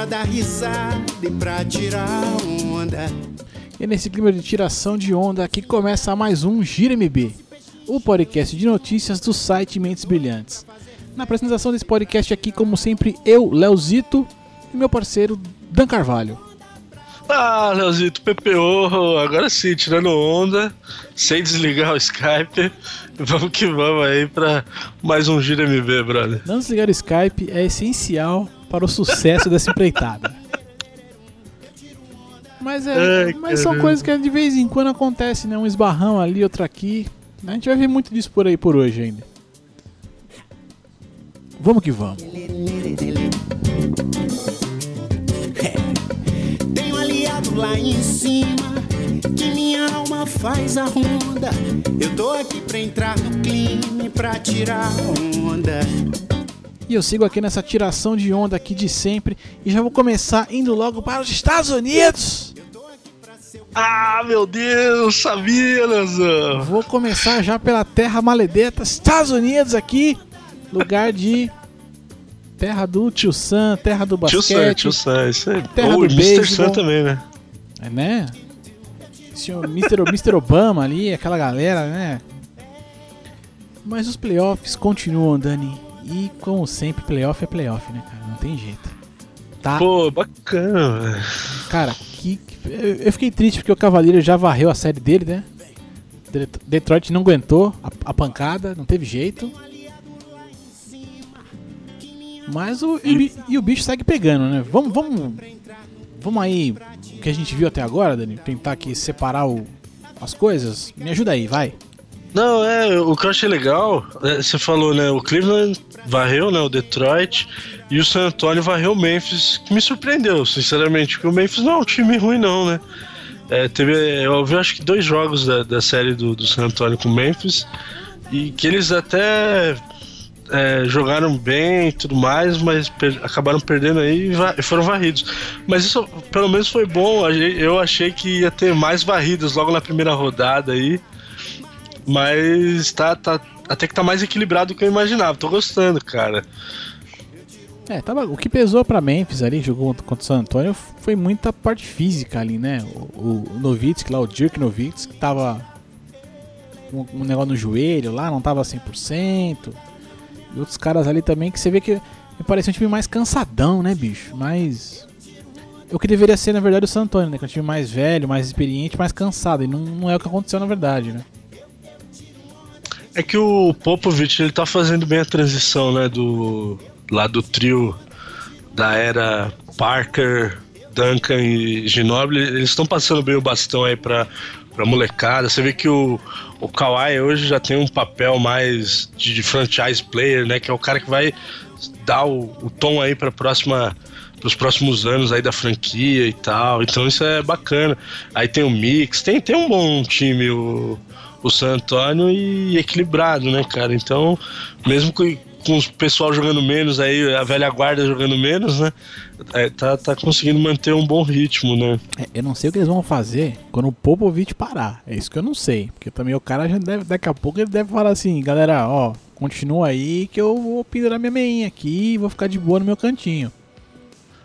pra dar risada e pra tirar onda. E nesse clima de tiração de onda aqui começa mais um Gira MB, o podcast de notícias do site Mentes Brilhantes. Na apresentação desse podcast aqui, como sempre, eu, Leozito, e meu parceiro Dan Carvalho. Ah, Leozito, PPO, agora sim, tirando onda, sem desligar o Skype. Vamos que vamos aí pra mais um Gira MB, brother. Não desligar o Skype é essencial para o sucesso dessa empreitada. Mas, é, Ai, mas são coisas que de vez em quando acontece, né? Um esbarrão ali, outro aqui. A gente vai ver muito disso por aí por hoje ainda. Vamos que vamos. Tenho aliado lá em cima, que minha alma faz a ronda. Eu tô aqui pra entrar no clima e pra tirar onda. E eu sigo aqui nessa tiração de onda aqui de sempre e já vou começar indo logo para os Estados Unidos. Ah, meu Deus, sabia, Leozão. Vou começar já pela terra maledeta, Estados Unidos aqui, lugar de terra do Tio Sam, terra do Tio Sam, basquete, tio Sam, isso aí. Terra Ou do Mr. Sam também, né? é, né? Senhor Mr. Mr. Obama ali, aquela galera, né? Mas os playoffs continuam, Dani. E como sempre, playoff é playoff, né, cara? Não tem jeito. Tá Pô, bacana, velho. Cara, eu fiquei triste porque o Cavaleiro já varreu a série dele, né? Det- Detroit não aguentou a, a pancada, não teve jeito. Mas o, e, e o bicho segue pegando, né? Vamos, vamos, vamos aí, o que a gente viu até agora, Dani, tentar aqui separar o- as coisas. Me ajuda aí, vai. Não, é, o que eu achei legal, é, você falou, né, o Cleveland varreu, né, o Detroit, e o San Antonio varreu o Memphis, que me surpreendeu, sinceramente, porque o Memphis não é um time ruim não, né. É, teve, eu vi acho que dois jogos da, da série do, do San Antonio com o Memphis, e que eles até é, jogaram bem e tudo mais, mas per- acabaram perdendo aí e e foram varridos. Mas isso pelo menos foi bom, eu achei que ia ter mais varridas logo na primeira rodada aí, mas tá, tá até que tá mais equilibrado do que eu imaginava. Tô gostando, cara. É, tava, o que pesou pra Memphis ali, jogou contra o San Antonio, foi muita parte física ali, né? O, o Nowitzki lá, o Dirk Nowitzki, que tava com um negócio no joelho lá, não tava 100%. E outros caras ali também, que você vê que me parece um time mais cansadão, né, bicho? Mais... O que deveria ser, na verdade, o San Antonio, né? Que é um time mais velho, mais experiente, mais cansado. E não, não é o que aconteceu, na verdade, né? É que o Popovich ele tá fazendo bem a transição, né, do lá do trio da era Parker, Duncan e Ginobili, eles estão passando bem o bastão aí pra, pra molecada. Você vê que o, o Kawhi hoje já tem um papel mais de, de franchise player, né, que é o cara que vai dar o, o tom aí pra próxima pros próximos anos aí da franquia e tal. Então isso é bacana. Aí tem o mix, tem, tem um bom time o, o San Antonio e equilibrado, né, cara? Então, mesmo com, com o pessoal jogando menos aí, a velha guarda jogando menos, né? é, tá, tá conseguindo manter um bom ritmo, né? É, eu não sei o que eles vão fazer quando o Popovich parar. É isso que eu não sei. Porque também o cara já deve, daqui a pouco ele deve falar assim, galera, ó, continua aí que eu vou pendurar minha meinha aqui e vou ficar de boa no meu cantinho.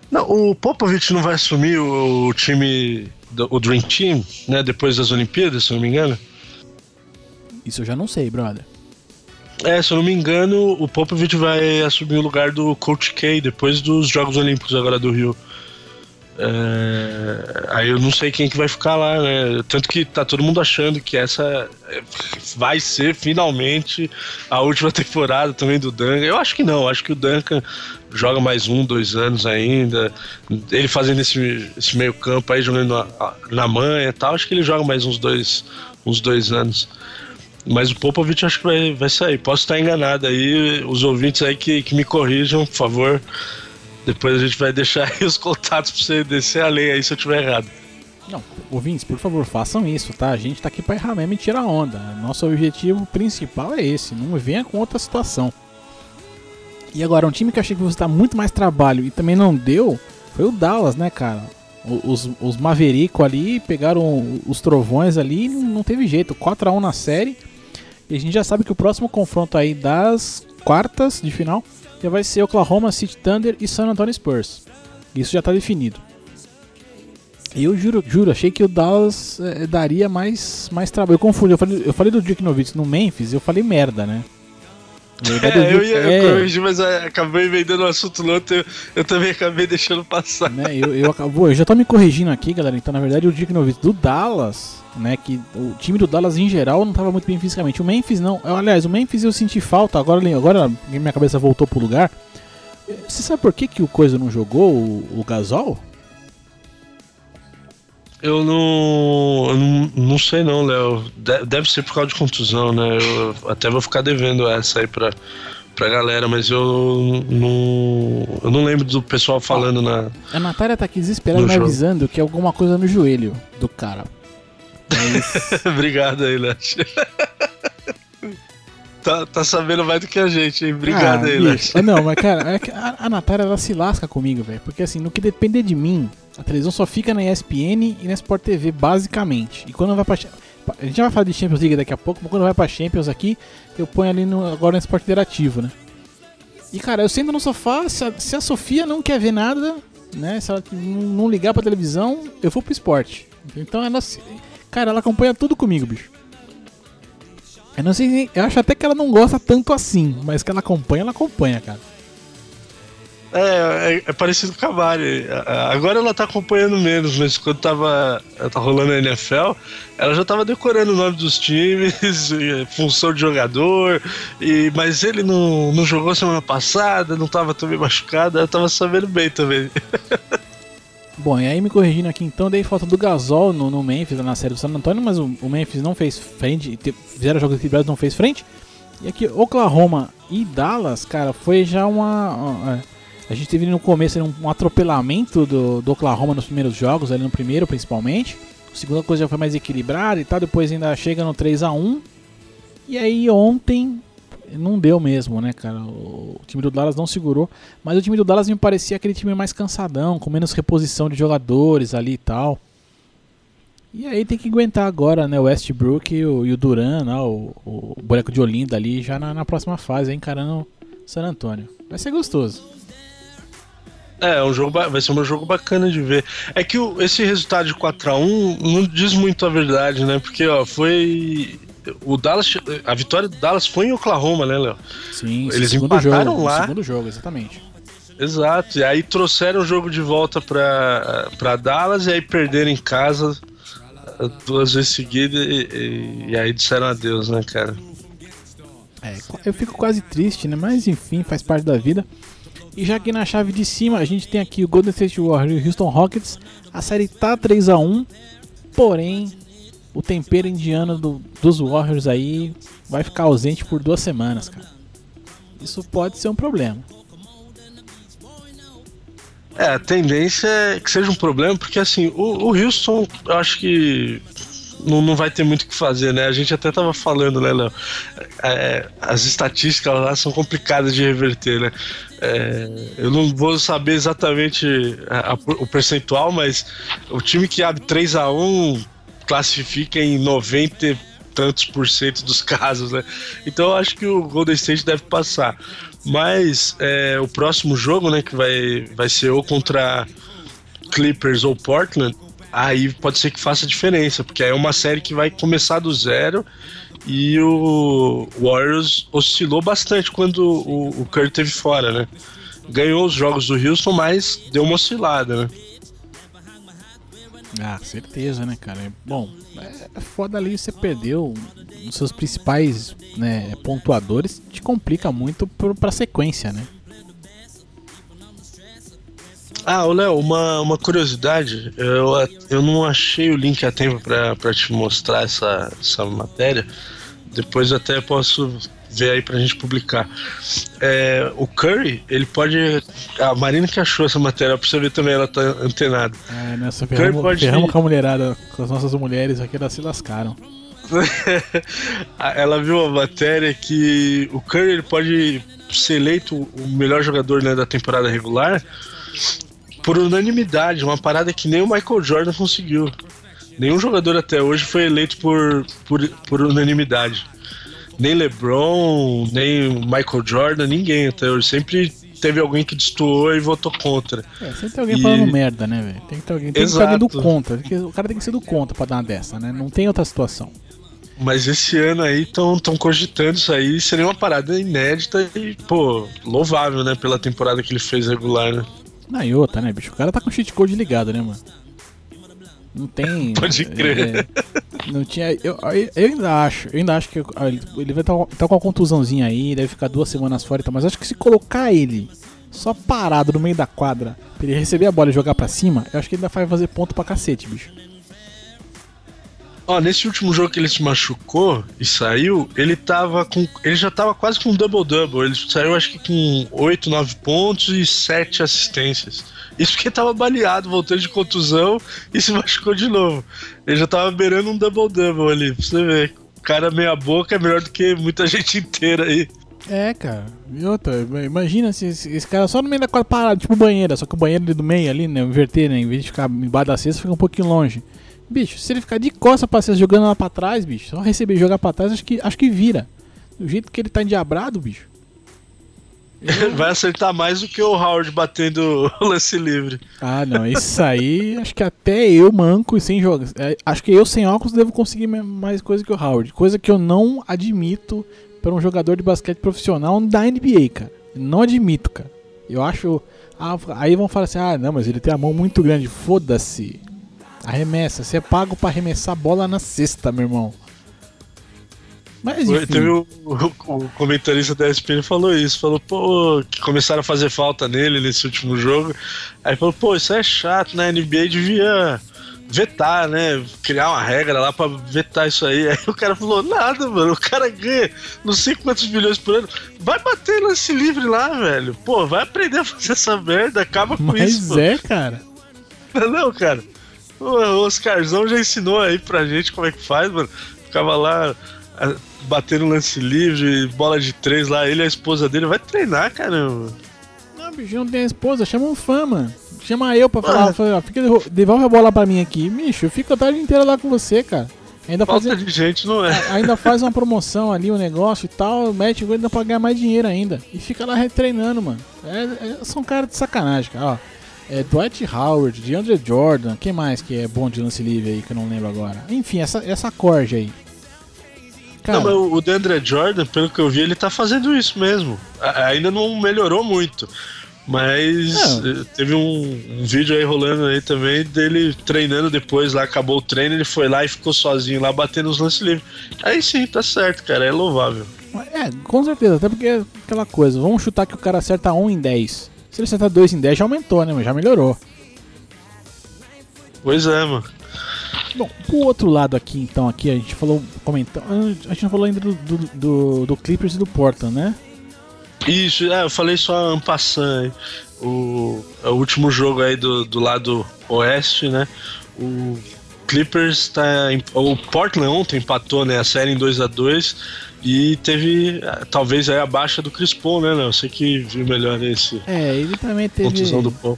Não, o Popovich não vai assumir o, time, o Dream Team, né? Depois das Olimpíadas, se não me engano. Isso eu já não sei, brother. É, se eu não me engano, o Popovich vai assumir o lugar do Coach K depois dos Jogos Olímpicos agora do Rio. É, aí eu não sei quem que vai ficar lá, né? Tanto que tá todo mundo achando que essa vai ser finalmente a última temporada também do Duncan. Eu acho que não, acho que o Duncan joga mais um, dois anos ainda. Ele fazendo esse, esse meio campo aí, jogando na, na manha e tal, acho que ele joga mais uns dois, uns dois anos. Mas o Popovich acho que vai, vai sair. Posso estar enganado aí. Os ouvintes aí que, que me corrijam, por favor. Depois a gente vai deixar aí os contatos pra você descer a lei aí se eu tiver errado. Não, ouvintes, por favor, façam isso, tá? A gente tá aqui pra errar mesmo e tirar onda. Nosso objetivo principal é esse, não venha com outra situação. E agora, um time que eu achei que fosse dar muito mais trabalho e também não deu, foi o Dallas, né, cara? Os, os Maverico ali pegaram os trovões ali e não teve jeito. 4x1 na série. E a gente já sabe que o próximo confronto aí das quartas de final já vai ser Oklahoma City Thunder e San Antonio Spurs. Isso já tá definido. E eu juro, juro, achei que o Dallas é, daria mais, mais trabalho. Eu confundi, eu falei, eu falei do Dirk Nowitzki no Memphis, eu falei merda, né? É, eu ia é, corrigir, mas acabei vendendo o assunto no outro, eu, eu, também acabei deixando passar. Né, eu, eu, acabo, eu já tô me corrigindo aqui, galera. Então, na verdade, o Dirk Nowitzki do Dallas, né? Que o time do Dallas em geral não tava muito bem fisicamente. O Memphis não. Aliás, o Memphis eu senti falta, agora, agora minha cabeça voltou pro lugar. Você sabe por que, que o Coisa não jogou, o, o Gasol? Eu não, eu não, não sei não, Léo. Deve ser por causa de contusão, né? Eu até vou ficar devendo essa aí pra, pra galera, mas eu não, eu não lembro do pessoal falando na. A Natália tá aqui desesperada me avisando que é alguma coisa no joelho do cara. É Obrigado aí, Léo. Tá, tá sabendo mais do que a gente, hein? Obrigado ah, aí, Léo. Não, mas cara, é a, a Natália ela se lasca comigo, velho. Porque assim, no que depender de mim, a televisão só fica na ESPN e na Sport TV, basicamente. E quando vai pra. A gente já vai falar de Champions League daqui a pouco, mas quando vai pra Champions aqui, eu ponho ali no, agora no Sport Interativo, né? E cara, eu sento no sofá, se a, se a Sofia não quer ver nada, né? Se ela não ligar pra televisão, eu vou pro esporte. Então ela. Cara, ela acompanha tudo comigo, bicho. Eu não sei, eu acho até que ela não gosta tanto assim, mas que ela acompanha, ela acompanha, cara. É, é, é, parecido com a Mari. Agora ela tá acompanhando menos, mas quando tava tá rolando a NFL, ela já tava decorando o nome dos times, função de jogador, e, mas ele não, não jogou semana passada, não tava também machucado, ela tava sabendo bem também. Bom, e aí me corrigindo aqui então, dei falta do Gasol no, no Memphis, na série do San Antonio, mas o, o Memphis não fez frente, fizeram jogos equilibrados, não fez frente. E aqui, Oklahoma e Dallas, cara, foi já uma. uma a gente teve no começo um, um atropelamento do, do, Oklahoma nos primeiros jogos, ali no primeiro principalmente. A segunda coisa já foi mais equilibrada e tal, depois ainda chega no 3 a 1 E aí ontem não deu mesmo, né, cara? O time do Dallas não segurou, mas o time do Dallas me parecia aquele time mais cansadão, com menos reposição de jogadores ali e tal. E aí tem que aguentar agora, né, o Westbrook e o, e o Duran, né, o, o, boneco de Olinda ali, já na, na próxima fase, encarando San Antônio. Vai ser gostoso. É, um jogo, vai ser um jogo bacana de ver. É que o, esse resultado de 4x1 não diz muito a verdade, né? Porque, ó, foi. O Dallas, a vitória do Dallas foi em Oklahoma, né, Léo? Sim, eles empataram jogo, lá. Segundo jogo, exatamente. Exato, e aí trouxeram o jogo de volta pra, pra Dallas e aí perderam em casa duas vezes seguidas e, e, e aí disseram adeus, né, cara? É, eu fico quase triste, né? Mas enfim, faz parte da vida. E já aqui na chave de cima a gente tem aqui o Golden State Warriors e o Houston Rockets. A série tá 3 a 1 porém o tempero indiano do, dos Warriors aí vai ficar ausente por duas semanas, cara. Isso pode ser um problema. É, a tendência é que seja um problema, porque assim, o, o Houston, eu acho que não, não vai ter muito o que fazer, né? A gente até tava falando, né, Léo? É, as estatísticas lá são complicadas de reverter, né? É, eu não vou saber exatamente a, a, o percentual, mas o time que abre 3 a 1 classifica em 90 e tantos por cento dos casos, né? Então eu acho que o Golden State deve passar. Mas é, o próximo jogo, né, que vai, vai ser ou contra Clippers ou Portland, aí pode ser que faça diferença, porque aí é uma série que vai começar do zero e o Warriors oscilou bastante quando o, o Curry teve fora, né? Ganhou os jogos do Houston, mas deu uma oscilada, né? Ah, certeza, né, cara? Bom, é foda ali você perdeu os seus principais né, pontuadores, te complica muito pra sequência, né? Ah, Léo, uma, uma curiosidade, eu, eu não achei o link a tempo para te mostrar essa, essa matéria. Depois até posso ver aí pra gente publicar. É, o Curry, ele pode. A Marina que achou essa matéria, pra você ver também, ela tá antenada. É, nessa ferramos, pode... ferramos com a mulherada, com as nossas mulheres aqui, elas se lascaram. ela viu a matéria que o Curry ele pode ser eleito o melhor jogador né, da temporada regular por unanimidade, uma parada que nem o Michael Jordan conseguiu. Nenhum jogador até hoje foi eleito por, por, por unanimidade. Nem LeBron, nem Michael Jordan, ninguém até hoje. Sempre teve alguém que destoou e votou contra. É, sempre tem alguém e... falando merda, né, velho? Tem que ter alguém, tem que ter alguém do contra. O cara tem que ser do contra pra dar uma dessa, né? Não tem outra situação. Mas esse ano aí estão cogitando isso aí, seria uma parada inédita e, pô, louvável, né, pela temporada que ele fez regular, né? Na outra, né, bicho? O cara tá com o cheat code ligado, né, mano? Não tem. Pode crer. É, não tinha. Eu, eu, ainda acho, eu ainda acho que ele vai estar tá, tá com uma contusãozinha aí, deve ficar duas semanas fora e tal, mas acho que se colocar ele só parado no meio da quadra pra ele receber a bola e jogar pra cima, eu acho que ele ainda vai fazer ponto pra cacete, bicho. Ó, nesse último jogo que ele se machucou e saiu, ele tava com. Ele já tava quase com um double-double. Ele saiu acho que com 8, 9 pontos e 7 assistências. Isso porque tava baleado, voltando de contusão e se machucou de novo. Ele já tava beirando um double-double ali, pra você ver. O cara meia boca é melhor do que muita gente inteira aí. É, cara. E outra, imagina se esse, esse, cara só no meio da quadra parado, tipo banheira, só que o banheiro ali do meio ali, né? Inverter, né? Em vez de ficar embaixo da cesta, fica um pouquinho longe. Bicho, se ele ficar de costa pra cesta jogando lá pra trás, bicho, só receber e jogar pra trás, acho que, acho que vira. Do jeito que ele tá endiabrado, bicho. Vai acertar mais do que o Howard batendo o lance livre. Ah, não. Isso aí, acho que até eu, manco e sem jogar. É, acho que eu, sem óculos, devo conseguir mais coisa que o Howard. Coisa que eu não admito para um jogador de basquete profissional da NBA, cara. Não admito, cara. Eu acho. Ah, aí vão falar assim: ah, não, mas ele tem a mão muito grande. Foda-se. Arremessa. Você é pago para arremessar a bola na cesta, meu irmão. Mas, enfim. Teve o, o, o, comentarista da ESPN falou isso, falou, pô, que começaram a fazer falta nele nesse último jogo. Aí falou, pô, isso é chato, né? A NBA devia vetar, né? Criar uma regra lá pra vetar isso aí. Aí o cara falou, nada, mano, o cara ganha não sei quantos milhões por ano. Vai bater lance livre lá, velho. Pô, vai aprender a fazer essa merda, acaba com Mas isso. Mas é, mano. cara. Não, não, cara. O Oscarzão já ensinou aí pra gente como é que faz, mano. Ficava lá batendo lance livre, bola de três lá, ele e a esposa dele, vai treinar, caramba. Não, bicho, não tem a esposa, chama um fã, mano. Chama eu pra falar, ah. fica, devolve a bola pra mim aqui. Bicho, eu fico a tarde inteira lá com você, cara. Ainda Falta faz, de gente, não é? Ainda faz uma promoção ali, um negócio e tal, mete o ainda pra ganhar mais dinheiro ainda. E fica lá retreinando, mano. É, é, são caras de sacanagem, cara. Ó, é Dwight Howard, DeAndre Jordan, quem mais que é bom de lance livre aí que eu não lembro agora? Enfim, essa, essa corja aí. Cara, não, o DeAndre Jordan, pelo que eu vi, ele tá fazendo isso mesmo. A, ainda não melhorou muito. Mas é. teve um, um, vídeo aí rolando aí também dele treinando depois lá, acabou o treino, ele foi lá e ficou sozinho lá batendo os lances livres. Aí sim, tá certo, cara, é louvável. É, com certeza, até porque é aquela coisa, vamos chutar que o cara acerta 1 em 10. Se ele acertar 2 em 10 já aumentou, né? Mas já melhorou. Pois é, mano. Bom, pro outro lado aqui, então, aqui a gente falou, comentou, a gente não falou ainda do, do, do, do Clippers e do Portland, né? Isso, é, eu falei só en passant, o, o último jogo aí do, do lado oeste, né? O Clippers tá. O Portland ontem empatou né, a série em 2 a 2 e teve talvez aí a baixa do Chris Paul, né, Léo? Você que viu melhor esse. É, ele também teve,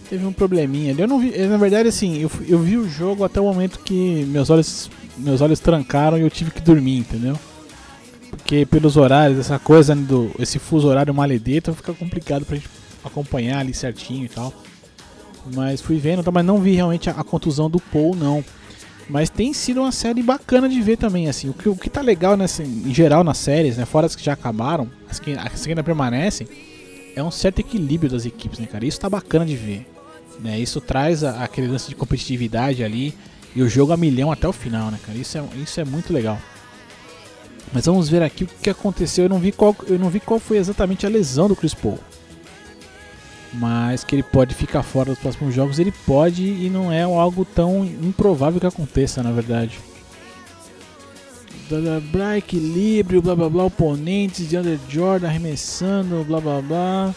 teve um probleminha ali. Eu não vi, na verdade, assim, eu, eu vi o jogo até o momento que meus olhos, meus olhos trancaram e eu tive que dormir, entendeu? Porque pelos horários, essa coisa do. esse fuso horário maledeto fica complicado pra gente acompanhar ali certinho e tal. Mas fui vendo, tá, mas não vi realmente a, a contusão do Paul, não. Mas tem sido uma série bacana de ver também, assim. O que, o que tá legal nessa, em geral nas séries, né? Fora as que já acabaram, as que, as que ainda permanecem, é um certo equilíbrio das equipes, né, cara? Isso tá bacana de ver. Né? Isso traz a, aquele lance de competitividade ali e o jogo a milhão até o final, né, cara? Isso é, isso é muito legal. Mas vamos ver aqui o que aconteceu. Eu não vi qual, eu não vi qual foi exatamente a lesão do Chris Paul. Mas que ele pode ficar fora dos próximos jogos, ele pode e não é algo tão improvável que aconteça, na verdade. blá blá blá, equilíbrio, blá blá blá, oponentes, de Under Jordan arremessando, blá blá blá.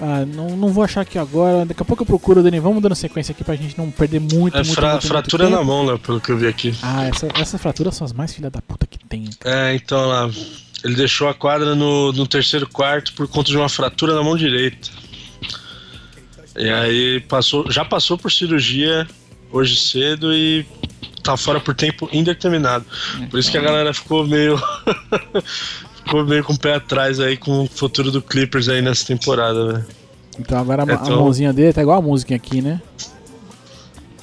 Ah, não, não vou achar aqui agora. Daqui a pouco eu procuro, Dani. Vamos dando sequência aqui pra gente não perder muito, É muito, fra- muito, fratura muito na mão, né? Pelo que eu vi aqui. Ah, essa, essas fraturas são as mais filha da puta que tem. cara. É, então lá. Ele deixou a quadra no, no terceiro quarto por conta de uma fratura na mão direita. E aí passou, já passou por cirurgia hoje cedo e tá fora por tempo indeterminado. Por isso que a galera ficou meio. ficou meio com o pé atrás aí com o futuro do Clippers aí nessa temporada, né? Então agora a, a Então- mãozinha dele tá igual a música aqui, né?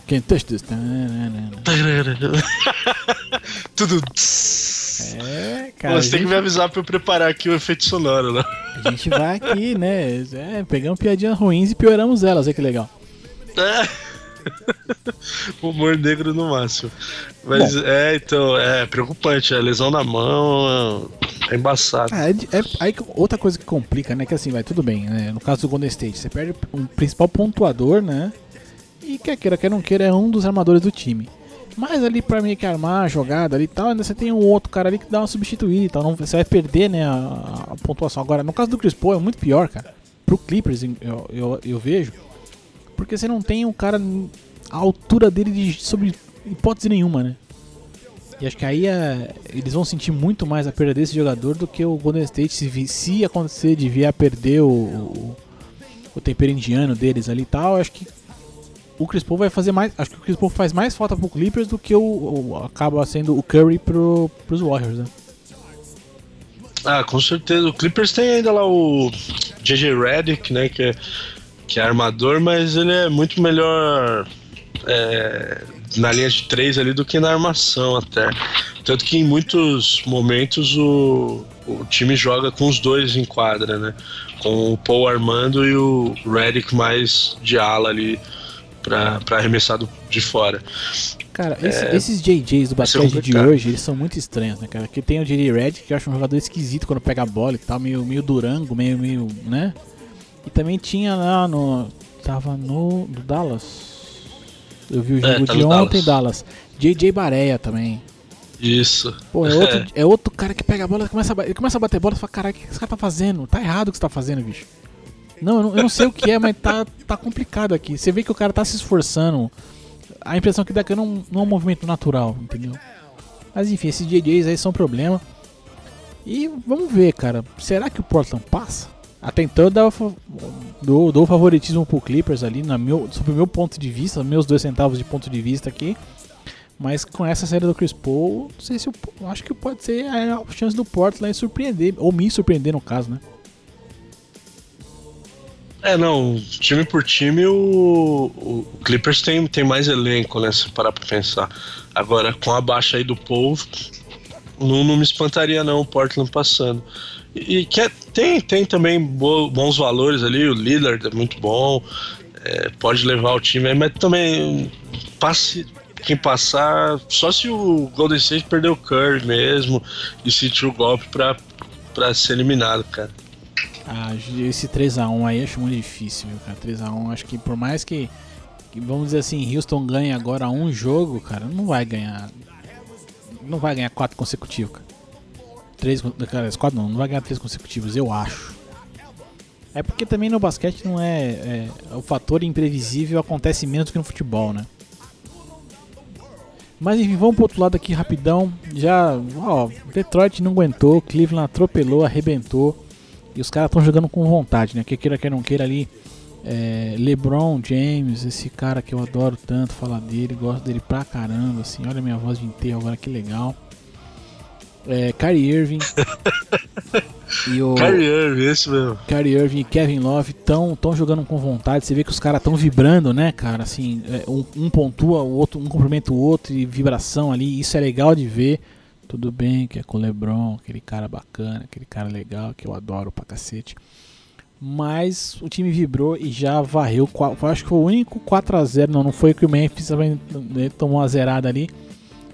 Quem touch this? Tudo. É, cara. Você tem que me avisar pra eu preparar aqui o efeito sonoro, né? A gente vai aqui, né? É, pegamos piadinhas ruins e pioramos elas, olha que legal. É. Humor negro no máximo. Mas é, então, é preocupante. A lesão na mão é embaçado. Ah, é, é- aí outra coisa que complica, né? Que assim, vai tudo bem, né? No caso do Golden State, você perde um principal pontuador, né? E quer queira, quer não queira, é um dos armadores do time. Mas ali pra mim que armar a jogada ali e tal, ainda você tem um outro cara ali que dá uma substituída e tal. Não, você vai perder, né, a, a pontuação. Agora, no caso do Chris Paul, é muito pior, cara. Pro Clippers, eu, eu, eu vejo. Porque você não tem um cara à altura dele de, sobre hipótese nenhuma, né? E acho que aí é, eles vão sentir muito mais a perda desse jogador do que o Golden State, se, se acontecer de vier a perder o, o, o tempero indiano deles ali e tal. Acho que o Chris Paul vai fazer mais. Acho que o Chris Paul faz mais falta pro Clippers do que o, o- acaba sendo o Curry pro, pros Warriors, né? Ah, com certeza. O Clippers tem ainda lá o JJ Redick, né? Que é, que é armador, mas ele é muito melhor é, na linha de três ali do que na armação até. Tanto que em muitos momentos o, o time joga com os dois em quadra, né? Com o Paul armando e o Redick mais de ala ali pra, pra arremessar do- de fora. Cara, esse- esses JJs do basquete de hoje, eles são muito estranhos, né, cara? Que tem o JJ Red, que eu acho um jogador esquisito quando pega a bola e tal, meio, meio durango, meio, meio, né? E também tinha lá no. Tava no. do Dallas. Eu vi o É, jogo tá de ontem, Dallas. Dallas. JJ Bareia também. Isso. Pô, é outro, é outro cara que pega a bola, começa a, ba- ele começa a bater bola e fala, caralho, o que esse cara tá fazendo? Tá errado o que você tá fazendo, bicho. Não, eu não, eu não sei o que é, mas tá, tá complicado aqui. Você vê que o cara tá se esforçando. A impressão que dá que não, não é um movimento natural, entendeu? Mas enfim, esses JJs aí são um problema. E vamos ver, cara. Será que o Portland passa? Até então eu dava, dou, dou favoritismo pro Clippers ali, na meu, sob o meu ponto de vista, meus dois centavos de ponto de vista aqui. Mas com essa série do Chris Paul, não sei se eu acho que pode ser a chance do Portland surpreender, ou me surpreender no caso, né? É, não, time por time, o, o Clippers tem, tem mais elenco, né? Se parar pra pensar. Agora, com a baixa aí do povo, não, não me espantaria não o Portland passando. E, e que é- tem, tem também bo- bons valores ali, o Lillard é muito bom, é, pode levar o time aí, mas também passe, quem passar, só se o Golden State perder o Curry mesmo e sentir o golpe pra, pra ser eliminado, cara. Ah, esse 3x1 aí acho muito difícil, viu, cara? 3x1, acho que por mais que, que, vamos dizer assim, Houston ganhe agora um jogo, cara, não vai ganhar. Não vai ganhar quatro consecutivos, cara. Três, cara, quatro não, não vai ganhar três consecutivos, eu acho. É porque também no basquete não é, é. O fator imprevisível acontece menos que no futebol, né? Mas enfim, vamos pro outro lado aqui rapidão. Já, ó, Detroit não aguentou, Cleveland atropelou, arrebentou. E os caras estão jogando com vontade, né? Que queira que não queira ali. é, LeBron James, esse cara que eu adoro tanto falar dele, gosto dele pra caramba, assim. Olha a minha voz de enterro agora, que legal. É, Kyrie Irving. e o Kyrie Irving, esse mesmo. Kyrie Irving e Kevin Love estão tão jogando com vontade. Você vê que os caras estão vibrando, né, cara? Assim, é, um, um pontua, o outro, um cumprimenta o outro e vibração ali. Isso é legal de ver. Tudo bem que é com o LeBron, aquele cara bacana, aquele cara legal que eu adoro pra cacete. Mas o time vibrou e já varreu. Acho que foi o único 4x0. Não, não foi que o Memphis também, né, tomou uma zerada ali.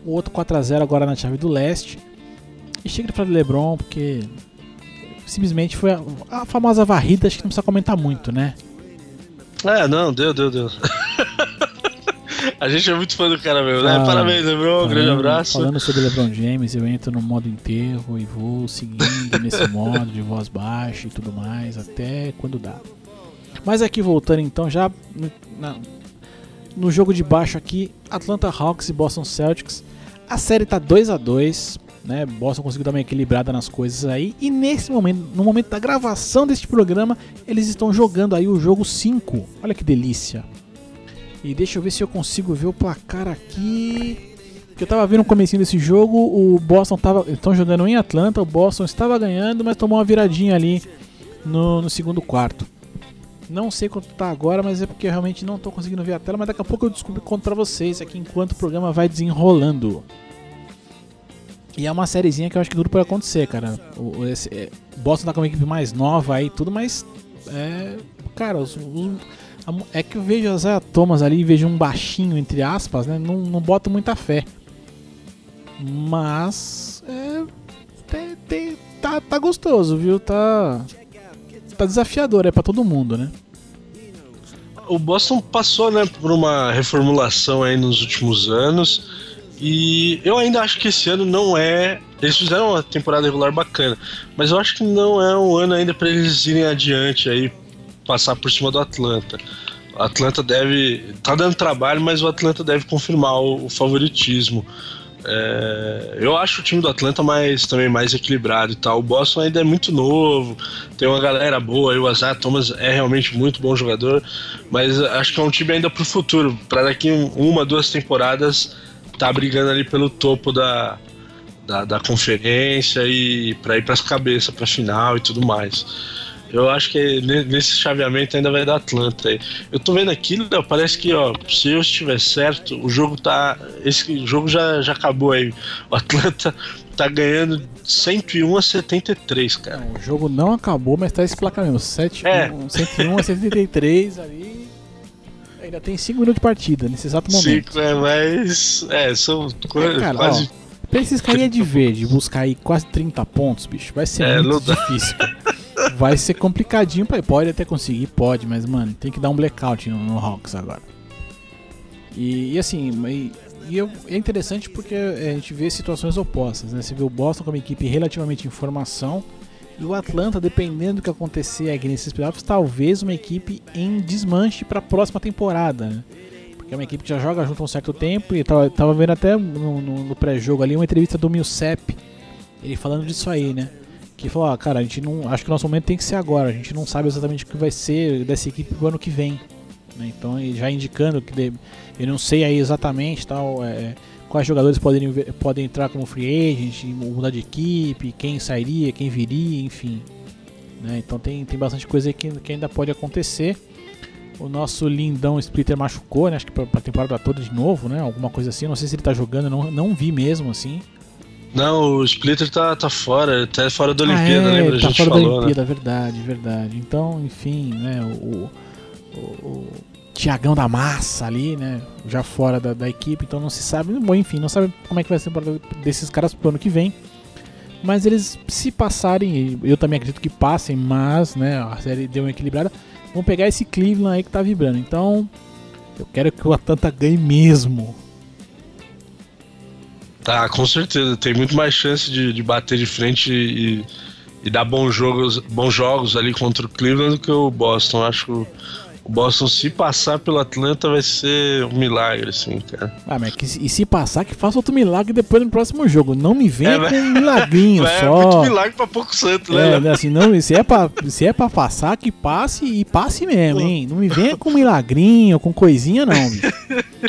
O outro 4x0 agora na chave do leste. E chega para LeBron, porque simplesmente foi a, a famosa varrida. Acho que não precisa comentar muito, né? É, não, deu, deu, deu. A gente é muito fã do cara mesmo, né? Ah, Parabéns, meu. Um grande abraço. Falando sobre LeBron James, eu entro no modo enterro e vou seguindo nesse modo de voz baixa e tudo mais, até quando dá. Mas aqui voltando então, já no, na, no jogo de baixo aqui, Atlanta Hawks e Boston Celtics. A série tá 2 a 2 né? Boston conseguiu dar uma equilibrada nas coisas aí. E nesse momento, no momento da gravação deste programa, eles estão jogando aí o jogo 5. Olha que delícia. E deixa eu ver se eu consigo ver o placar aqui. Que eu tava vendo no começo desse jogo, o Boston tava. Estão jogando em Atlanta, o Boston estava ganhando, mas tomou uma viradinha ali no, no segundo quarto. Não sei quanto tá agora, mas é porque eu realmente não tô conseguindo ver a tela, mas daqui a pouco eu descubro conto pra vocês aqui enquanto o programa vai desenrolando. E é uma sériezinha que eu acho que tudo pode acontecer, cara. O, esse, é, Boston tá com uma equipe mais nova aí tudo, mas. É. Cara, os, os, é que eu vejo as Thomas ali vejo um baixinho, entre aspas, né? Não, não boto muita fé. Mas. É. Tem, tá, tá gostoso, viu? Tá. Tá desafiador, é pra todo mundo, né? O Boston passou, né, por uma reformulação aí nos últimos anos e eu ainda acho que esse ano não é. Eles fizeram uma temporada regular bacana, mas eu acho que não é um ano ainda para eles irem adiante aí, passar por cima do Atlanta. O Atlanta deve. tá dando trabalho, mas o Atlanta deve confirmar o, o favoritismo. É, eu acho o time do Atlanta mais também mais equilibrado e tal. O Boston ainda é muito novo, tem uma galera boa. O Azar Thomas é realmente muito bom jogador, mas acho que é um time ainda para o futuro. Para daqui uma, duas temporadas tá brigando ali pelo topo da, da, da conferência e para ir para as cabeças, para final e tudo mais. Eu acho que nesse chaveamento ainda vai dar Atlanta. Eu tô vendo aqui, parece que, ó, se eu estiver certo, o jogo tá. Esse jogo já, já acabou aí. O Atlanta tá ganhando 101 a 73, cara. Não, o jogo não acabou, mas tá esse placar mesmo. 7, é. 101 a 73 ali. Ainda tem 5 minutos de partida nesse exato momento. 5, é, mas. É, são é, cara, quase. Ó, pra esses carinha de verde buscar aí quase 30 pontos, bicho, vai ser é, muito difícil. vai ser complicadinho pra Pode até conseguir, pode, mas, mano, tem que dar um blackout no, no Hawks agora. E, e assim, e, e eu, é interessante porque a gente vê situações opostas, né? Você vê o Boston como equipe relativamente em formação e o Atlanta, dependendo do que acontecer aqui nesses playoffs, talvez uma equipe em desmanche para a próxima temporada. Né? Porque é uma equipe que já joga junto há um certo tempo. E tava, tava vendo até no, no, no pré-jogo ali uma entrevista do Milcep, ele falando disso aí, né? Que falou: ah, cara, a gente não. Acho que o nosso momento tem que ser agora. A gente não sabe exatamente o que vai ser dessa equipe pro ano que vem. Né? Então, já indicando que. Eu não sei aí exatamente tal. É, quais jogadores podem, podem entrar como free agent, mudar de equipe, quem sairia, quem viria, enfim. Né? Então tem, tem bastante coisa que, que ainda pode acontecer. O nosso lindão Splitter machucou, né? Acho que pra, pra temporada toda de novo, né? Alguma coisa assim. Não sei se ele tá jogando, não, não vi mesmo, assim. Não, o Splitter tá, tá fora, tá fora da Olimpíada, ah, é, lembra? Tá fora falou, da Olimpíada, né? verdade, verdade. Então, enfim, né? O, o, o Tiagão da Massa ali, né? Já fora da, da, equipe, então não se sabe. Bom, enfim, não sabe como é que vai ser desses caras pro ano que vem. Mas eles, se passarem, eu também acredito que passem, mas né, a série deu uma equilibrada. Vão pegar esse Cleveland aí que tá vibrando. Então, eu quero que o Atlanta ganhe mesmo. Tá, com certeza. Tem muito mais chance de, de bater de frente e, e dar bons jogos, bons jogos ali contra o Cleveland do que o Boston. Acho o Boston, se passar pelo Atlanta, vai ser um milagre, assim, cara. Ah, mas que, e se passar, que faça outro milagre depois no próximo jogo. Não me venha é, com um milagrinho é, só. É muito milagre pra pouco santo, né? É, assim, não, se, é pra, se é pra passar, que passe e passe mesmo, hein? Não me venha com milagrinho, com coisinha, não, bicho.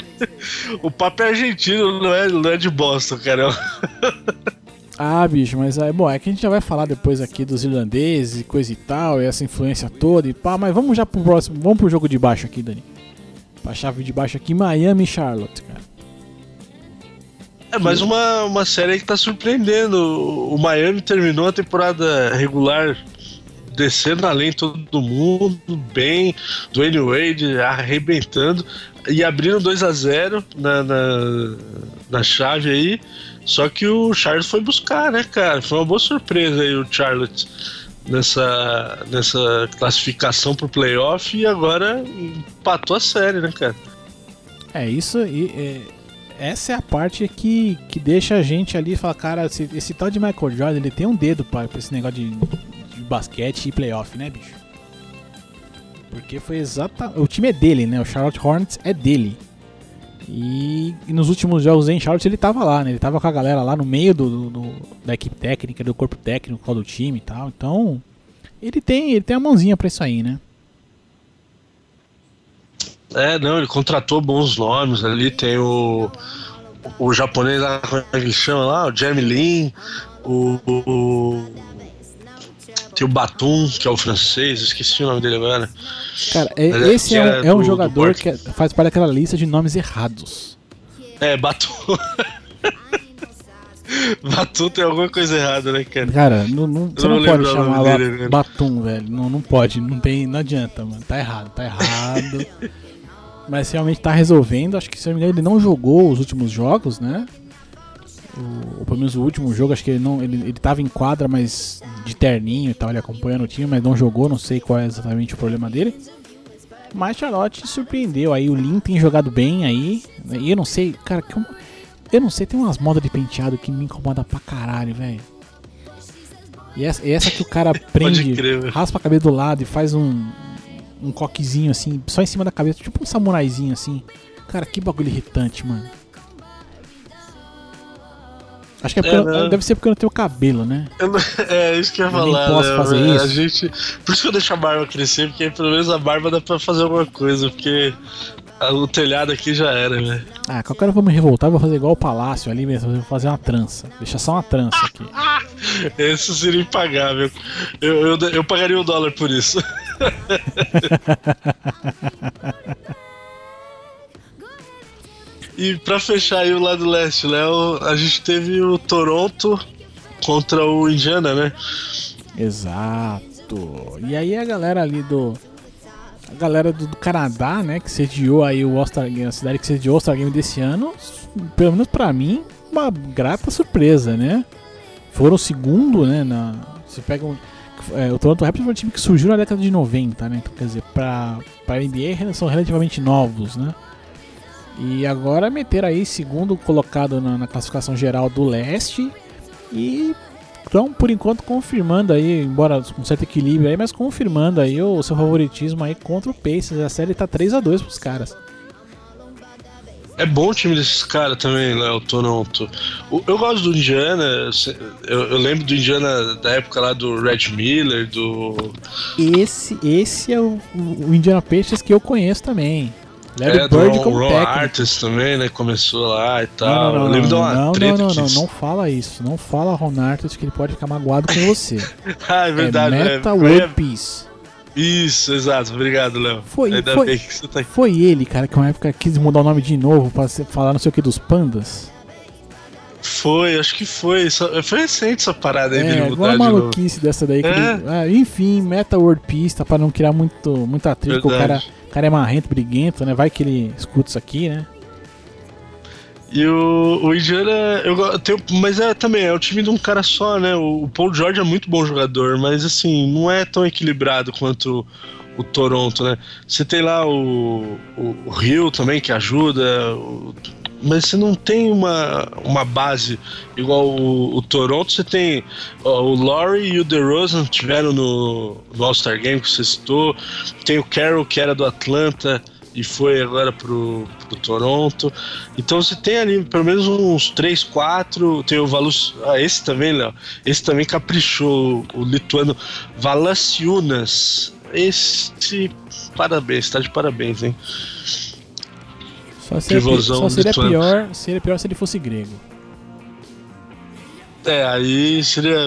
o papo é argentino, não é, não é de Boston, cara. Ah, bicho, mas é bom, é que a gente já vai falar depois aqui dos irlandeses e coisa e tal, e essa influência toda e pá, mas vamos já pro próximo, vamos pro jogo de baixo aqui, Dani. Pra chave de baixo aqui, Miami e Charlotte, cara. É mais uma, uma série que tá surpreendendo. O Miami terminou a temporada regular descendo além todo mundo, bem, Dwayne Wade arrebentando e abrindo 2 a 0 na, na, na chave aí. Só que o Charlotte foi buscar, né, cara? Foi uma boa surpresa aí o Charlotte nessa, nessa classificação pro playoff e agora empatou a série, né, cara? É, isso e é, essa é a parte que, que deixa a gente ali falar, cara, esse, esse tal de Michael Jordan, ele tem um dedo pra, pra esse negócio de, de basquete e playoff, né, bicho? Porque foi exata. O time é dele, né? O Charlotte Hornets é dele. E, e nos últimos jogos em Charlotte ele tava lá, né? Ele tava com a galera lá no meio do, do- da equipe técnica, do corpo técnico do time e tal. Então, ele tem, ele tem a mãozinha pra isso aí, né? É, não, ele contratou bons nomes ali, tem o. O japonês lá, como é que ele chama lá? O Jeremy Lin, o- Tem o Batum, que é o francês, esqueci o nome dele agora. Cara, é- é- esse que é, um, é é um do- do jogador Porto. que é- faz parte daquela lista de nomes errados. É, Batum. Batum tem alguma coisa errada, né, cara? Cara, não, não- você não, não pode chamar ba- dele, velho. Batum, velho. Não, não pode, não tem, não adianta, mano. Tá errado, tá errado. Mas realmente tá resolvendo. Acho que se eu não me engano, ele não jogou os últimos jogos, né? O, pelo menos o último jogo, acho que ele não. Ele, ele tava em quadra, mas de terninho e tal, ele acompanhando o time, mas não jogou, não sei qual é exatamente o problema dele. Mas Charlotte surpreendeu aí, o Lin tem jogado bem aí. né? E eu não sei, cara, que eu, eu não sei, tem umas modas de penteado que me incomoda pra caralho, velho. E essa, essa que o cara prende, crer, raspa a cabeça do lado e faz um, um coquezinho assim, só em cima da cabeça, tipo um samuraizinho assim. Cara, que bagulho irritante, mano. Acho que é porque É, eu- né? deve ser porque eu não tenho cabelo, né? Eu não- É isso que eu ia Eu falar. posso né? fazer A isso. gente, por isso que eu deixo a barba crescer, porque pelo menos a barba dá pra fazer alguma coisa, porque a- o telhado aqui já era, né? Ah, qualquer hora eu vou me revoltar, vou fazer igual o palácio ali mesmo, vou fazer uma trança. Deixa só uma trança aqui. Esse seria impagável. Eu, eu, eu pagaria um dólar por isso. e pra fechar aí o lado leste, Léo, a gente teve o Toronto contra o Indiana, né? Exato. E aí a galera ali do. A galera do, do Canadá, né, que sediou aí o All-Star Game, a cidade que sediou o All-Star Game desse ano, pelo menos pra mim, uma grata surpresa, né? Foram segundo, né, na... Você pega um, é, o Toronto Raptors foi um time que surgiu na década de 90, né? Então, quer dizer, pra, pra NBA são relativamente novos, né? E agora meteram aí segundo colocado na, na classificação geral do leste e então, por enquanto, confirmando aí, embora com certo equilíbrio aí, mas confirmando aí o seu favoritismo aí contra o Pacers. A série tá 3 a 2 pros caras. É bom o time desses caras também, Léo, Toronto. Eu gosto do Indiana, eu, eu lembro do Indiana da época lá do Red Miller, do. Esse, esse é o, o Indiana Pacers que eu conheço também. Leva É, o do Bird Ron, como Ron técnico. Artist também, né? Começou lá e tal. Não, não, não, não, uma não, não, não, não, não fala isso. Não fala Ron Artest que ele pode ficar magoado com você. ah, é verdade, é né? Meta Foi- World Peace. Isso, exato. Obrigado, Léo. Foi- Ainda foi- bem que você tá aqui. Foi ele, cara, que uma época quis mudar o nome de novo pra falar não sei o que dos pandas. Foi, acho que foi. Foi recente essa parada aí É, dele igual mudar a de novo. maluquice dessa daí. É. ele- ah, enfim, Meta World Peace, tá pra não criar muito, muita atrito, porque o cara. O cara é marrento, briguento, né? Vai que ele escuta isso aqui, né? E o, o Indiana, eu tenho, mas é também, é o time de um cara só, né? O, o Paul George é muito bom jogador, mas assim, não é tão equilibrado quanto o, o Toronto, né? Você tem lá o, o, o Rio também que ajuda, o- mas você não tem uma, uma base igual o, o Toronto. Você tem ó, o Laurie e o DeRozan tiveram no, no All-Star Game que você citou. Tem o Carroll que era do Atlanta e foi agora pro, pro Toronto. Então você tem ali pelo menos uns 3, 4. Tem o Valus. Ah, esse também, Léo. Esse também caprichou. O lituano Valaciunas. Esse. Parabéns, tá de parabéns, hein? Só seria, Pivôzão só seria lituano. pior, seria pior se ele fosse grego. É, aí seria.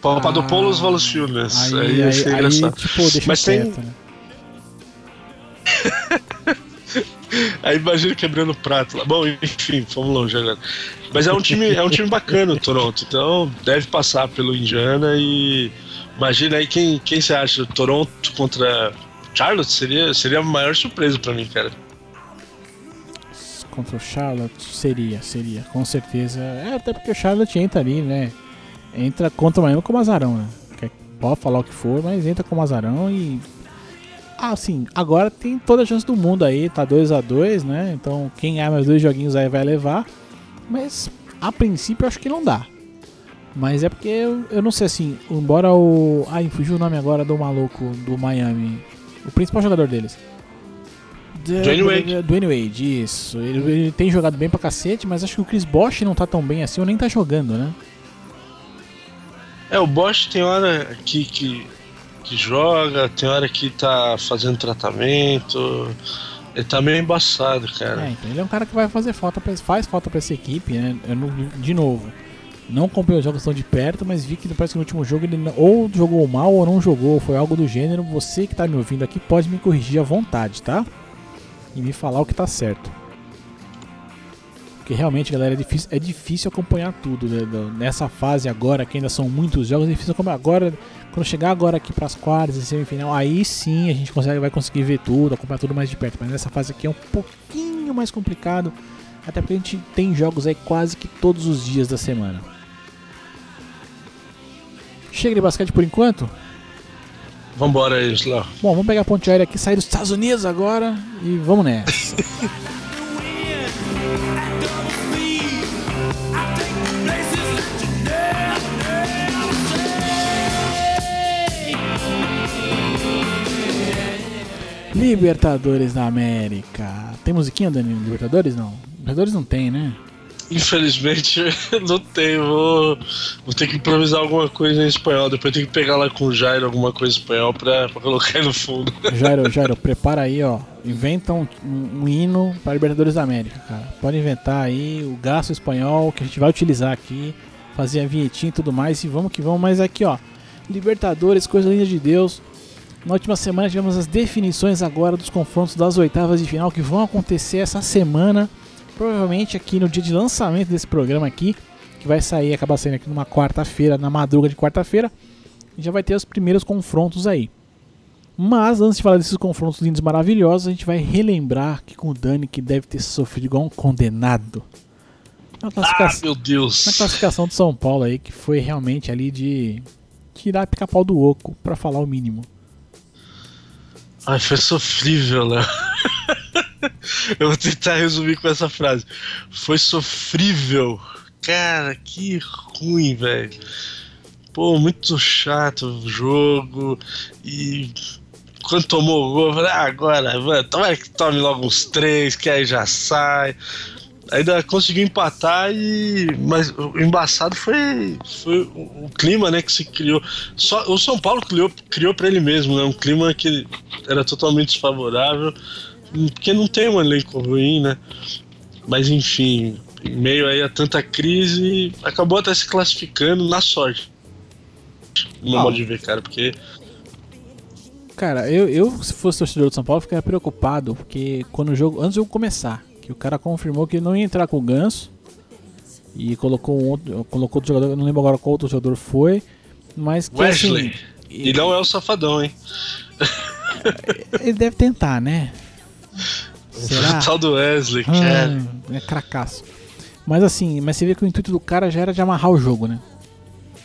Papadopoulos Ah, Valaciunas. Aí, Aí, aí, ia ser aí, engraçado. tipo, deixa Mas tem- quieto, né? Aí imagina quebrando o prato lá. Bom, enfim, fomos longe agora. Mas é um time, é um time bacana o Toronto. Então deve passar pelo Indiana e imagina aí quem, quem você acha? Toronto contra Charlotte seria, seria a maior surpresa pra mim, cara. Contra o Charlotte, seria, seria, com certeza. É, até porque o Charlotte entra ali, né? Entra contra o Miami como azarão, né? Pode falar o que for, mas entra como azarão e. assim, agora tem toda a chance do mundo aí, tá 2 a 2 né? Então quem ganhar mais dois joguinhos aí vai levar. Mas a princípio acho que não dá. Mas é porque eu, eu não sei assim, embora o. Ai, fugiu o nome agora do maluco do Miami. O principal jogador deles. Dwayne Wade. Dwayne Wade, isso. Ele, ele, tem jogado bem pra cacete, mas acho que o Chris Bosch não tá tão bem assim, ou nem tá jogando, né? É, o Bosch tem hora que, que, que joga, tem hora que tá fazendo tratamento. Ele tá meio embaçado, cara. É, então ele é um cara que vai fazer falta, pra, faz falta pra essa equipe, né? Não, de novo, não acompanhei os jogos tão de perto, mas vi que parece que no último jogo ele ou jogou mal ou não jogou, foi algo do gênero. Você que tá me ouvindo aqui pode me corrigir à vontade, tá? E me falar o que tá certo. Porque realmente, galera, é difícil, é difícil acompanhar tudo. Né? Nessa fase agora, que ainda são muitos jogos, é difícil acompanhar. Agora, quando chegar agora aqui para as quartas e semifinal, aí sim a gente consegue, vai conseguir ver tudo, acompanhar tudo mais de perto. Mas nessa fase aqui é um pouquinho mais complicado. Até porque a gente tem jogos aí quase que todos os dias da semana. Chega de basquete por enquanto? Vambora, Isla. Bom, vamos pegar a ponte aérea aqui, sair dos Estados Unidos agora e vamos nessa. Libertadores da América. Tem musiquinha, Dani? Libertadores não? Libertadores não tem, né? Infelizmente não tem, vou, vou ter que improvisar alguma coisa em espanhol. Depois tem que pegar lá com o Jairo alguma coisa em espanhol pra, pra colocar aí no fundo. Jairo, Jairo, prepara aí, ó. Inventa um, um, um hino para Libertadores da América, cara. Pode inventar aí o gasto espanhol que a gente vai utilizar aqui, fazer a vinhetinha e tudo mais. E vamos que vamos, mas aqui, ó. Libertadores, coisa linda de Deus. Na última semana tivemos as definições agora dos confrontos das oitavas de final que vão acontecer essa semana provavelmente aqui no dia de lançamento desse programa aqui, que vai sair, acabar saindo aqui numa quarta-feira, na madruga de quarta-feira, já vai ter os primeiros confrontos aí. Mas antes de falar desses confrontos lindos maravilhosos, a gente vai relembrar que com o Dani que deve ter sofrido igual um condenado. Ah, meu Deus! Na classificação do São Paulo aí, que foi realmente ali de tirar pica-pau do oco, para falar o mínimo. Ai, foi sofrível, né? Eu vou tentar resumir com essa frase. Foi sofrível. Cara, que ruim, velho. Pô, muito chato o jogo. E quando tomou o gol, eu falei, ah, agora, mano, tomara que tome logo uns três, que aí já sai. Ainda conseguiu empatar e. Mas o embaçado foi, foi o, clima né, que se criou. Só, o São Paulo criou, criou para ele mesmo, né? Um clima que era totalmente desfavorável porque não tem um elenco ruim, né? Mas enfim, em meio aí a tanta crise, acabou até se classificando na sorte. No ah. modo de ver, cara, porque. Cara, eu, eu se fosse torcedor do São Paulo, ficaria preocupado, porque quando o jogo. Antes do jogo começar, que o cara confirmou que não ia entrar com o Ganso. E colocou um outro. Colocou outro jogador, não lembro agora qual outro jogador foi. Mas que, Wesley. Assim, e não é o safadão, hein? Ele deve tentar, né? Será? O tal do Wesley, ah, cara. É cracaço. Mas assim, mas você vê que o intuito do cara já era de amarrar o jogo, né?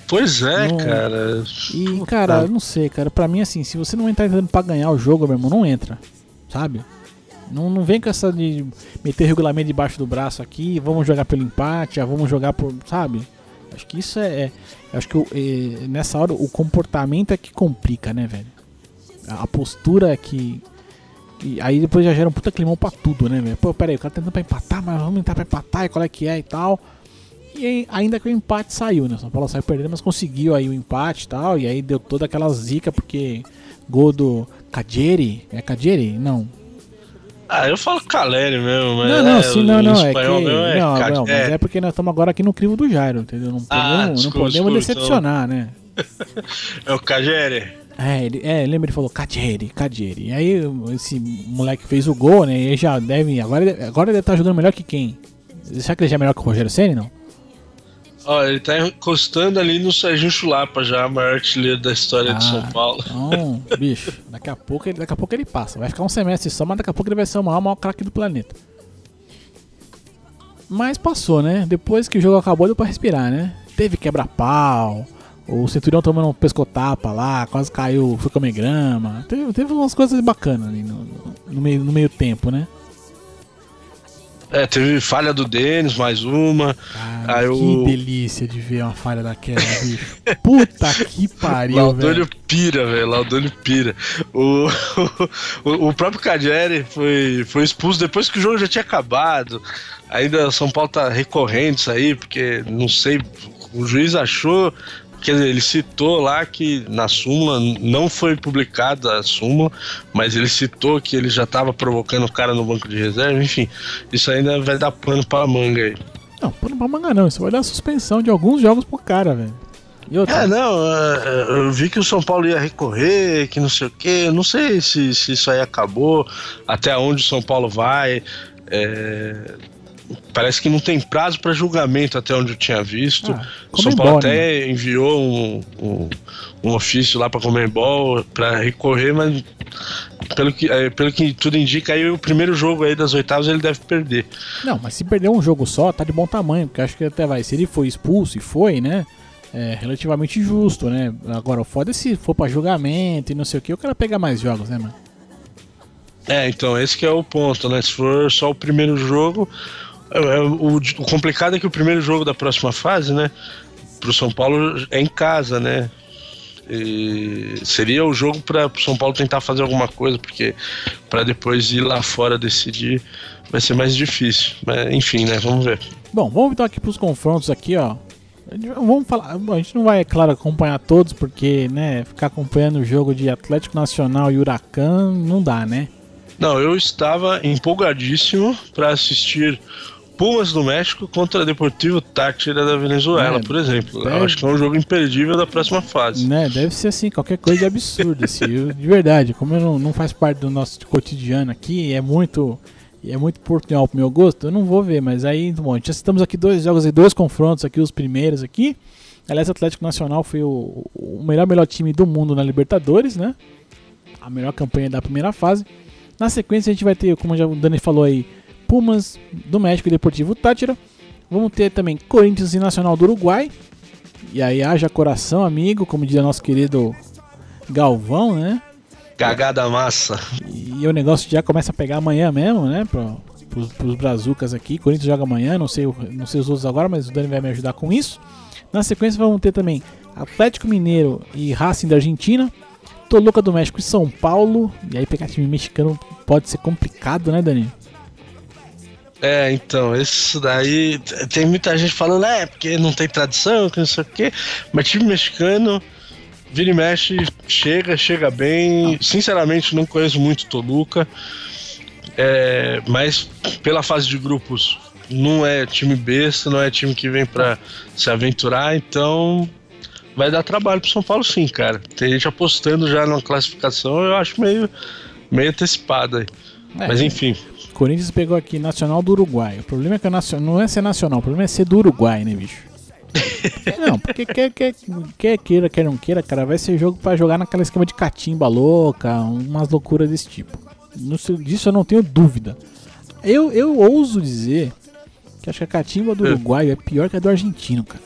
Pois é, não... cara. E, Puta. cara, eu não sei, cara. Pra mim, assim, se você não entrar entrando pra ganhar o jogo, meu irmão, não entra. Sabe? Não, não vem com essa de meter regulamento debaixo do braço aqui, vamos jogar pelo empate, vamos jogar por. Sabe? Acho que isso é. é acho que é, nessa hora o comportamento é que complica, né, velho? A postura é que e aí depois já gera um puta climão pra tudo, né, velho? Pô, pera aí, o cara tá tentando pra empatar, mas vamos tentar pra empatar e qual é que é e tal. E ainda que o empate saiu, né? São Paulo saiu perdendo, mas conseguiu aí o empate e tal. E aí deu toda aquela zica, porque gol do Cadieri. É Cadieri? Não. Ah, eu falo Caleri mesmo, mas. Não, não, é, sim, não, não. É que, é não, não, mas é. é porque nós estamos agora aqui no crivo do Jairo, entendeu? Não podemos, ah, desculpa, não podemos desculpa, decepcionar, então... né? é o Cadieri. É, ele, é, lembra ele falou Cadieri, Cadieri. E aí esse moleque fez o gol, né? E já deve. Agora, agora ele tá jogando melhor que quem? Será que ele já é melhor que o Rogério Senna, não? Ó, ele tá encostando ali no Serginho Chulapa já, maior artilheiro da história ah, de São Paulo. Então, bicho, daqui a, pouco ele, daqui a pouco ele passa. Vai ficar um semestre só, mas daqui a pouco ele vai ser o maior, maior craque do planeta. Mas passou, né? Depois que o jogo acabou, deu pra respirar, né? Teve quebra-pau, O Centurião tomando um pescotapa lá, quase caiu, foi comer grama. Teve, teve umas coisas bacanas ali no, no, meio, no meio tempo, né? É, teve falha do Denis, mais uma. Cara, aí que delícia de ver uma falha daquela, bicho. Puta que pariu, velho. pira, velho. Laudolio pira. O, o, o próprio Cadieri foi, foi expulso depois que o jogo já tinha acabado. Ainda São Paulo tá recorrendo isso aí, porque não sei, o juiz achou Quer dizer, ele citou lá que na súmula, não foi publicada a súmula, mas ele citou que ele já estava provocando o cara no banco de reserva, enfim, isso ainda vai dar pano pra manga aí. Não, pano pra manga não, isso vai dar suspensão de alguns jogos pro cara, velho. É, não, é, é, eu vi que o São Paulo ia recorrer, que não sei o quê, não sei se, se isso aí acabou, até onde o São Paulo vai. É, parece que não tem prazo para julgamento até onde eu tinha visto. Ah, o São Paulo até né? enviou um, um, um, ofício lá para Comembol para recorrer, mas pelo que, é, pelo que tudo indica, aí o primeiro jogo aí das oitavas ele deve perder. Não, mas se perder um jogo só, tá de bom tamanho, porque acho que até vai. Se ele foi expulso e foi, né? É relativamente justo, né? Agora, o foda é se for para julgamento e não sei o que, o cara pega mais jogos, né, mano? É, então, esse que é o ponto, né? Se for só o primeiro jogo, o, o, complicado é que o primeiro jogo da próxima fase, né? Pro São Paulo é em casa, né? E seria o jogo para o São Paulo tentar fazer alguma coisa, porque para depois ir lá fora decidir vai ser mais difícil. Mas enfim, né? Vamos ver. Bom, vamos então aqui para os confrontos aqui, ó. Vamos falar, a gente não vai, é claro, acompanhar todos, porque, né, ficar acompanhando o jogo de Atlético Nacional e Huracan não dá, né? Não, eu estava empolgadíssimo para assistir Pumas do México contra Deportivo Táchira da Venezuela, é, por exemplo. Deve... Eu acho que é um jogo imperdível da próxima fase. Né, deve ser assim, qualquer coisa de absurdo. assim, de verdade, como eu não, não faz parte do nosso cotidiano aqui, é muito é muito portunhol pro meu gosto, eu não vou ver, mas aí, bom, já estamos aqui dois jogos e dois confrontos aqui, os primeiros aqui. Aliás, o Atlético Nacional foi o, o melhor melhor time do mundo na Libertadores, né? A melhor campanha da primeira fase. Na sequência a gente vai ter, como já o Dani falou aí, Pumas do México e Deportivo Tátira. Vamos ter também Corinthians e Nacional do Uruguai. E aí haja coração, amigo, como diz nosso querido Galvão, né? Cagada massa. E, e, o negócio já começa a pegar amanhã mesmo, né? Pro, pros, pros brazucas aqui. Corinthians joga amanhã, não sei, não sei os outros agora, mas o Dani vai me ajudar com isso. Na sequência vamos ter também Atlético Mineiro e Racing da Argentina. Toluca do México e São Paulo. E aí pegar time mexicano pode ser complicado, né, Dani? É, então, isso daí tem muita gente falando, é, porque não tem tradição, que não sei o quê, mas time mexicano, vira e mexe, chega, chega bem. Sinceramente, não conheço muito Toluca, é, mas pela fase de grupos, não é time besta, não é time que vem para se aventurar, então vai dar trabalho pro São Paulo sim, cara. Tem gente apostando já na classificação, eu acho meio, meio antecipado aí. É, mas enfim. Corinthians pegou aqui Nacional do Uruguai. O problema é que não é ser nacional, o problema é ser do Uruguai, né, bicho? não, porque quer, quer, quer queira, quer não queira, cara, vai ser jogo para jogar naquela esquema de catimba louca, umas loucuras desse tipo. Disso eu não tenho dúvida. Eu, eu ouso dizer que acho que a catimba do é. Uruguai é pior que a do argentino, cara.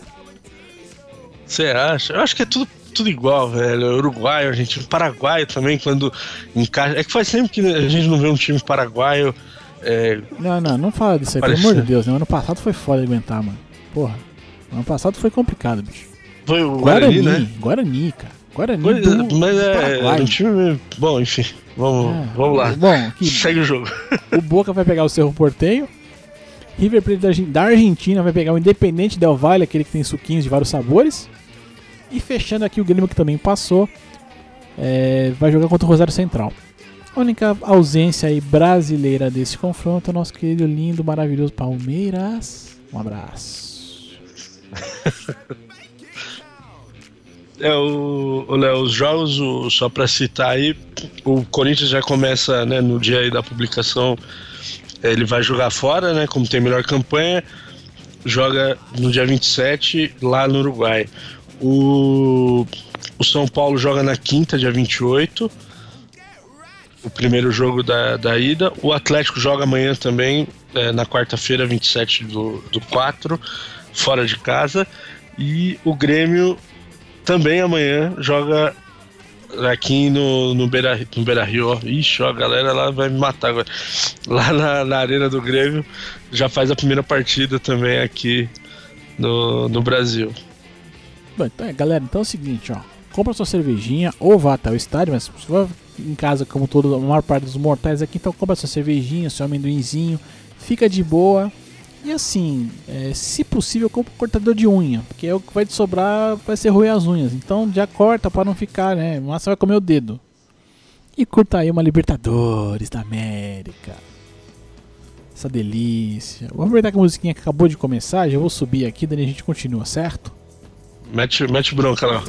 Você acha? Eu acho que é tudo tudo igual, velho. Uruguai, Argentina, Paraguai também, quando encaixa. É que faz tempo que a gente não vê um time paraguaio é... Não, não, não fala disso aí, Parece... pelo amor de Deus. Né? Ano passado foi foda de aguentar, mano. Porra. Ano passado foi complicado, bicho. Foi o Guarani, Guarani né? Guarani, cara. Guarani do, Mas é, é um time... Bom, enfim. Vamos, é, vamos lá. Bom, aqui, segue o jogo. O Boca vai pegar o Cerro Porteio. River Plate da Argentina vai pegar o Independente Del Valle, aquele que tem suquinhos de vários sabores. E fechando aqui o Grêmio que também passou, é, vai jogar contra o Rosário Central. A única ausência aí brasileira desse confronto é o nosso querido, lindo, maravilhoso Palmeiras. Um abraço. É, o, o Léo, os jogos, o, só para citar aí, o Corinthians já começa né, no dia aí da publicação, ele vai jogar fora, né? Como tem melhor campanha, joga no dia 27 lá no Uruguai. O, o São Paulo joga na quinta, dia 28 o primeiro jogo da, da ida. O Atlético joga amanhã também, é, na quarta-feira, 27 do, do 4, fora de casa. E o Grêmio também amanhã joga aqui no, no, Beira, no Beira Rio. Ixi, ó, a galera lá vai me matar agora. Lá na, na Arena do Grêmio já faz a primeira partida também aqui no, no Brasil. Bom, então, é, galera, então é o seguinte, ó. Compra sua cervejinha ou vá até o estádio, mas em casa, como todo, a maior parte dos mortais aqui, então compra sua cervejinha, seu amendoinzinho, fica de boa. E assim, é, se possível, compra um cortador de unha, porque é o que vai te sobrar, vai ser roer as unhas. Então já corta para não ficar, né? Mas você vai comer o dedo. E curta aí uma Libertadores da América. Essa delícia. Vamos aproveitar que a musiquinha que acabou de começar, já vou subir aqui, daí a gente continua, certo? Mete, mete bronca lá.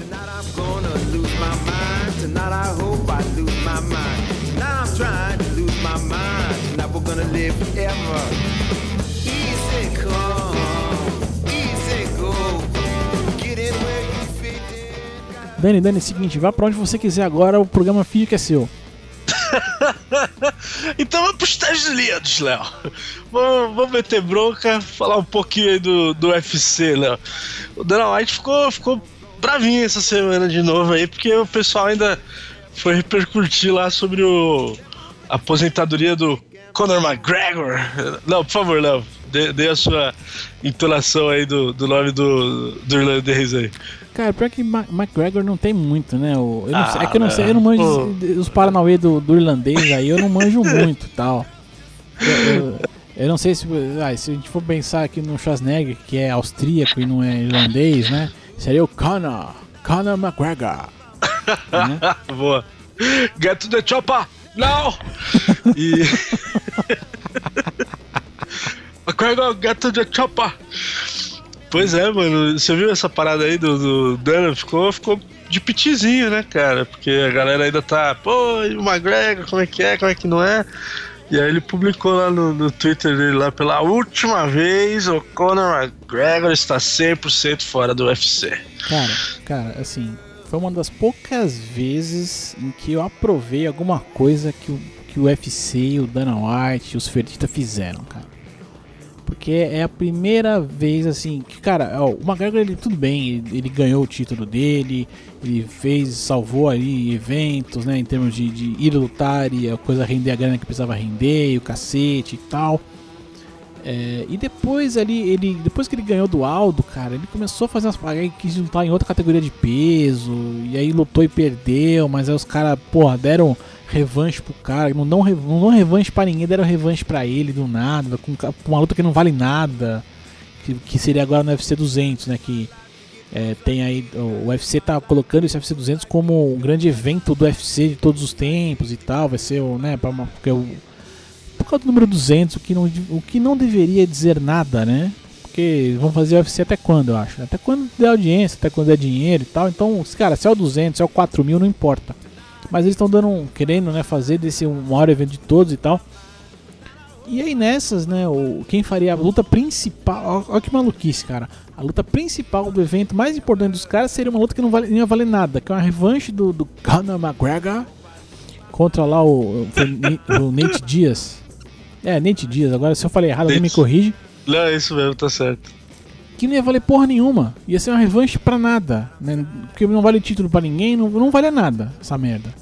Dani, Dani, é o seguinte, vá pra onde você quiser agora, o programa Física é seu. então vamos pros Estados Unidos, Léo. Vamos, vamos meter bronca, falar um pouquinho aí do, do UFC, Léo. O Dana White ficou, ficou bravinho essa semana de novo aí, porque o pessoal ainda foi repercutir lá sobre o a aposentadoria do Conor McGregor. Não, por favor, Léo, dê, dê, a sua entonação aí do, do nome do, do irlandês aí. Cara, pior que McGregor não tem muito, né? Ah, sei, é que eu não sei, eu não manjo os, os Paranauê do, do irlandês aí, eu não manjo muito tal. Eu, eu, eu, não sei se, ah, se a gente for pensar aqui no Schwarzenegger, que é austríaco e não é irlandês, né? Seria o Conor, Conor McGregor. Boa. Get to the chopper! Não! e. McGregor, get to the chopper! Pois é, mano. Você viu essa parada aí do, do Dana? Ficou, ficou de pitizinho, né, cara? Porque a galera ainda tá, pô, e o McGregor, como é que é, como é que não é? E aí ele publicou lá no, no Twitter dele lá, pela última vez, o Conor McGregor está 100% fora do UFC. Cara, cara, assim, foi uma das poucas vezes em que eu aprovei alguma coisa que o, que o UFC, o Dana White, os Fertitta fizeram, cara. Porque é a primeira vez assim que, cara, ó, o McGregor ele tudo bem, ele, ele, ganhou o título dele, ele fez, salvou ali eventos, né, em termos de, de ir lutar e a coisa render a grana que precisava render, e o cacete e tal. É, e depois ali, ele, depois que ele ganhou do Aldo, cara, ele começou a fazer umas paradas, quis lutar em outra categoria de peso, e aí lutou e perdeu, mas aí os caras, porra, deram revanche pro cara, não dão, não revanche pra ninguém, deram revanche pra ele do nada, com uma luta que não vale nada, que, que seria agora no UFC 200, né, que é, tem aí, o UFC tá colocando esse UFC 200 como um grande evento do UFC de todos os tempos e tal, vai ser né, pra uma, porque o, causa número 200, o que, não, o que não deveria dizer nada, né, porque vão fazer UFC até quando, eu acho, até quando der audiência, até quando der dinheiro e tal, então, cara, se é o 200, se é o 4 mil, não importa mas eles estão dando, querendo, né, fazer desse um maior evento de todos e tal. E aí nessas, né, o, quem faria a luta principal, olha que maluquice, cara. A luta principal do evento, mais importante dos caras, seria uma luta que não, vale, não ia valer nada, que é uma revanche do, do Conor McGregor contra lá o, o, o Nate Diaz. É, Nate Diaz, agora se eu falei errado, alguém me corrige. Não, é isso mesmo, tá certo que não ia valer porra nenhuma. Ia ser uma revanche pra nada. Né? Porque não vale título pra ninguém, não, não vale nada essa merda.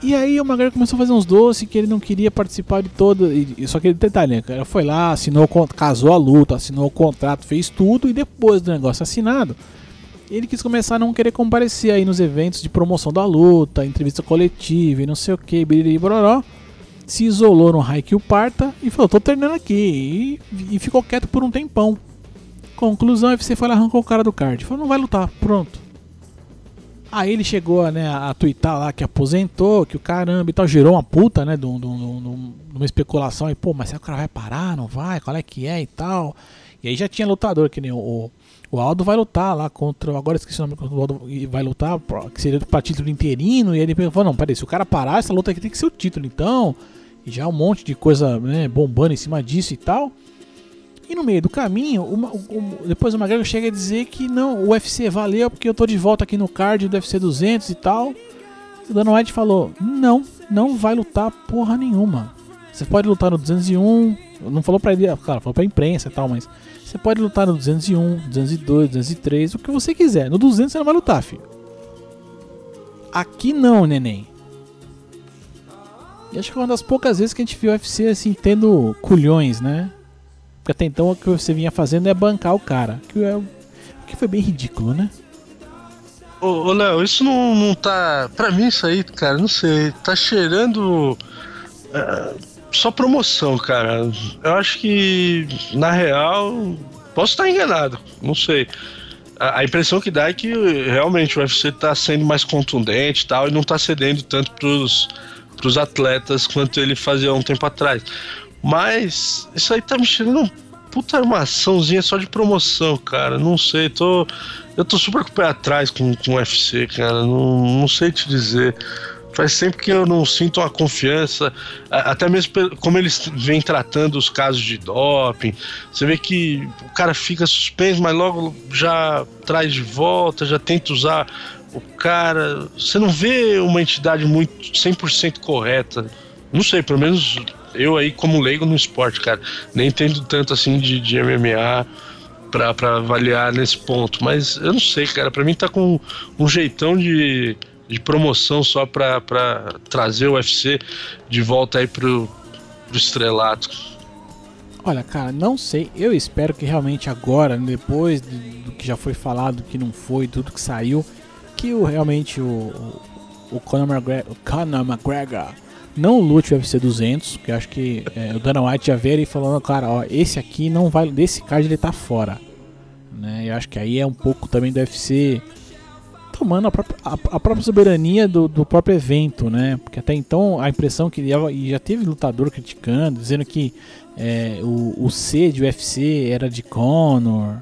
E aí o McGregor começou a fazer uns doces que ele não queria participar de todo. E, só que detalhe, né? Ele foi lá, assinou, casou a luta, assinou o contrato, fez tudo e depois do negócio assinado, ele quis começar a não querer comparecer aí nos eventos de promoção da luta, entrevista coletiva e não sei o que, biriri bororó. Se isolou no Haikyuu Parta e falou, tô treinando aqui. E, e ficou quieto por um tempão. Conclusão, o foi lá arrancou o cara do card. Falou, não vai lutar, pronto. Aí ele chegou né, a twittar lá que aposentou, que o caramba e tal, gerou uma puta, né, de, uma especulação. E, pô, mas será que o cara vai parar? Não vai? Qual é que é e tal? E aí já tinha lutador, que nem o, o Aldo vai lutar lá contra. Agora esqueci o nome do Aldo vai lutar, que seria pra título interino. E ele falou: não, peraí, se o cara parar, essa luta aqui tem que ser o título, então. E já um monte de coisa né, bombando em cima disso e tal. E no meio do caminho, uma, um, depois o McGregor chega a dizer que não, o UFC valeu porque eu tô de volta aqui no card do UFC 200 e tal. O Dana White falou: não, não vai lutar porra nenhuma. Você pode lutar no 201, Não falou pra ele, cara, falou pra imprensa e tal, mas você pode lutar no 201, 202, 203, o que você quiser. No 200 você não vai lutar, filho. Aqui não, neném. E acho que é uma das poucas vezes que a gente viu o UFC assim, tendo culhões, né? Porque até então o que você vinha fazendo é bancar o cara. Que, é, que foi bem ridículo, né? Ô, Léo, isso não, não tá. Pra mim, isso aí, cara, não sei. Tá cheirando. É, só promoção, cara. Eu acho que, na real, posso estar enganado, não sei. A, a impressão que dá é que realmente o UFC tá sendo mais contundente e tal, e não tá cedendo tanto pros, pros atletas quanto ele fazia um tempo atrás. Mas isso aí tá me cheirando um puta armaçãozinha só de promoção, cara. Não sei, tô. Eu tô super com o pé atrás com, com o UFC, cara. Não, não sei te dizer. Faz tempo que eu não sinto uma confiança, até mesmo como eles vêm tratando os casos de doping. Você vê que o cara fica suspenso, mas logo já traz de volta, já tenta usar o cara. Você não vê uma entidade muito 100% correta. Não sei, pelo menos eu aí como leigo no esporte, cara, nem entendo tanto assim de, de MMA pra, pra avaliar nesse ponto, mas eu não sei, cara, pra mim tá com um jeitão de, de promoção só pra, pra trazer o UFC de volta aí pro, pro estrelato. Olha, cara, não sei. Eu espero que realmente agora, depois do que já foi falado, que não foi, tudo que saiu, que o, realmente o, o, Conor McGregor, o Conor McGregor não lute o UFC 200, que acho que é, o Dana White já veio e falando, cara, ó, esse aqui não vai, desse card ele tá fora. Né? Eu acho que aí é um pouco também do UFC tomando a própria, a, a própria soberania do, do, próprio evento, né? Porque até então a impressão que e já teve lutador criticando, dizendo que é, o, o C de UFC era de Conor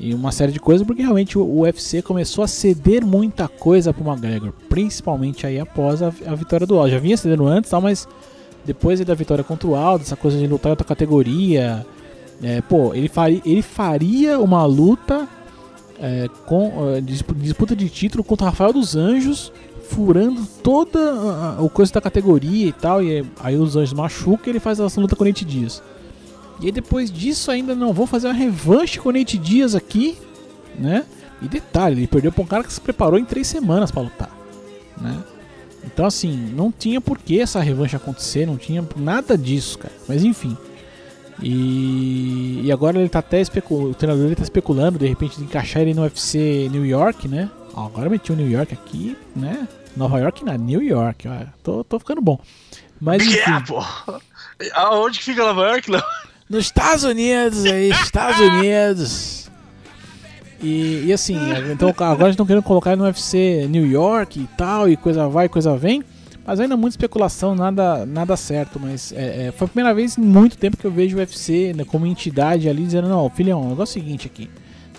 e uma série de coisas, porque realmente o, UFC começou a ceder muita coisa para o McGregor, principalmente aí após a, a vitória do Aldo. Já vinha cedendo antes, tal, mas depois da vitória contra o Aldo, essa coisa de lutar em outra categoria, é, pô, ele faria, ele faria uma luta é, com é, disputa de título contra Rafael dos Anjos, furando toda a, a, coisa da categoria e tal, e aí os Anjos machucam e ele faz essa luta com o Nate Dias. E aí depois disso ainda não vou fazer uma revanche com o Nate Dias aqui, né? E detalhe, ele perdeu pra um cara que se preparou em três semanas para lutar, né? Então assim, não tinha por que essa revanche acontecer, não tinha nada disso, cara. Mas enfim. E, e agora ele tá até especulando, o treinador ele tá especulando de repente de encaixar ele no UFC New York, né? Agora meti o New York aqui, né? Nova York na New York, ó. Tô, tô ficando bom. Mas enfim. Yeah. Aonde que fica Nova York, não? Nos Estados Unidos aí, Estados Unidos. E, e assim, então agora estão querendo colocar no UFC New York e tal, e coisa vai, coisa vem. Mas ainda muita especulação, nada, nada certo. Mas é, é, foi a primeira vez em muito tempo que eu vejo o UFC né, como entidade ali dizendo: Não, filhão, o negócio é o seguinte aqui.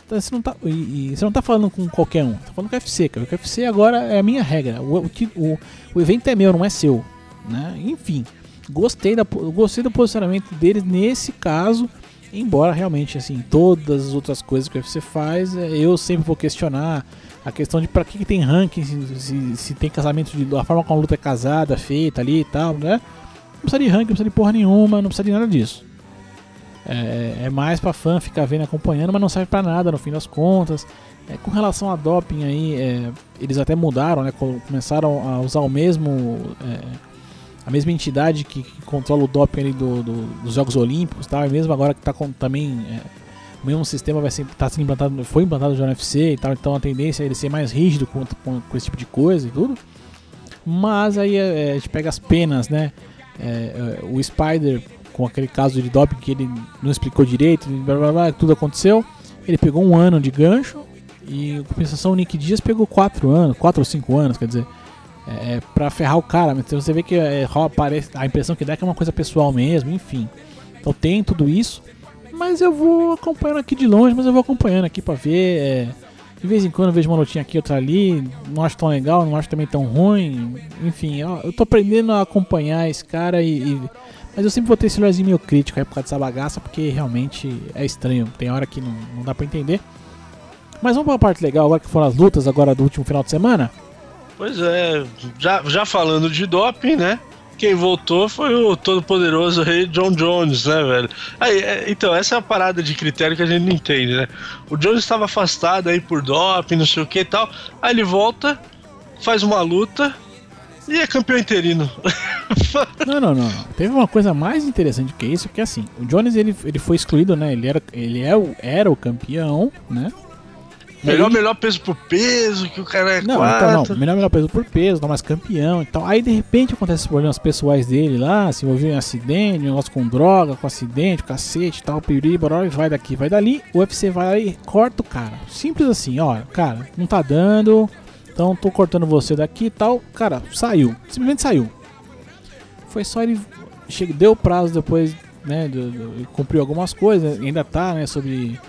Então, você, não tá, e, e, você não tá falando com qualquer um, tá falando com o UFC, cara. O UFC agora é a minha regra. O, o, o evento é meu, não é seu. Né? Enfim gostei, da, gostei do posicionamento deles nesse caso. Embora realmente, assim, todas as outras coisas que o UFC faz, é, eu sempre vou questionar a questão de para que, que, tem ranking, se, se, se, tem casamento de a forma como a luta é casada, feita ali e tal, né? Não precisa de ranking, não precisa de porra nenhuma, não precisa de nada disso. É, é mais para fã ficar vendo acompanhando, mas não serve para nada no fim das contas. É, com relação a doping aí, é, eles até mudaram, né? Começaram a usar o mesmo é, a mesma entidade que, que controla o doping do, do, dos Jogos Olímpicos, tá? Mesmo agora que está também é, o mesmo sistema vai ser tá sendo implantado, foi implantado no UFC e tal, então a tendência é ele ser mais rígido com, com, com esse tipo de coisa e tudo. Mas aí é, é a gente pega as penas, né? É, é, o Spider com aquele caso de doping que ele não explicou direito, blá, blá, blá, tudo aconteceu. Ele pegou um ano de gancho e compensação o Nick Dias pegou quatro anos, quatro ou cinco anos, quer dizer é, pra ferrar o cara. Então você vê que é, a impressão que dá é que é uma coisa pessoal mesmo, enfim. Então tem tudo isso. Mas eu vou acompanhando aqui de longe, mas eu vou acompanhando aqui pra ver. É, de vez em quando eu vejo uma notinha aqui, outra ali. Não acho tão legal, não acho também tão ruim. Enfim, ó, eu tô aprendendo a acompanhar esse cara e, e. mas eu sempre vou ter esse olharzinho meio crítico aí por causa dessa bagaça, porque realmente é estranho. Tem hora que não, não dá pra entender. Mas vamos pra parte legal agora que foram as lutas agora do último final de semana. Pois é, já, já falando de doping, né? quem voltou foi o todo-poderoso rei John Jones, né, velho? Aí, é, então, essa é a parada de critério que a gente não entende, né? O Jones estava afastado aí por doping, não sei o que e tal. Aí ele volta, faz uma luta e é campeão interino. não, não, não. Teve uma coisa mais interessante que isso, que assim, o Jones ele, ele foi excluído, né? Ele era, ele é o, era o campeão, né? Melhor, aí... melhor peso por peso, que o cara é Não, quatro. então não, melhor, melhor peso por peso, não mais campeão e tal. Aí de repente acontece problemas pessoais dele lá, se envolveu em acidente, negócio com droga, com acidente, cacete e tal, piriri, e vai daqui, vai dali. O UFC vai lá e corta o cara. Simples assim, ó, cara, não tá dando, então tô cortando você daqui e tal. Cara, saiu. Simplesmente saiu. Foi só ele. Deu prazo depois, né? Cumpriu algumas coisas. Ainda tá, né? Sobre.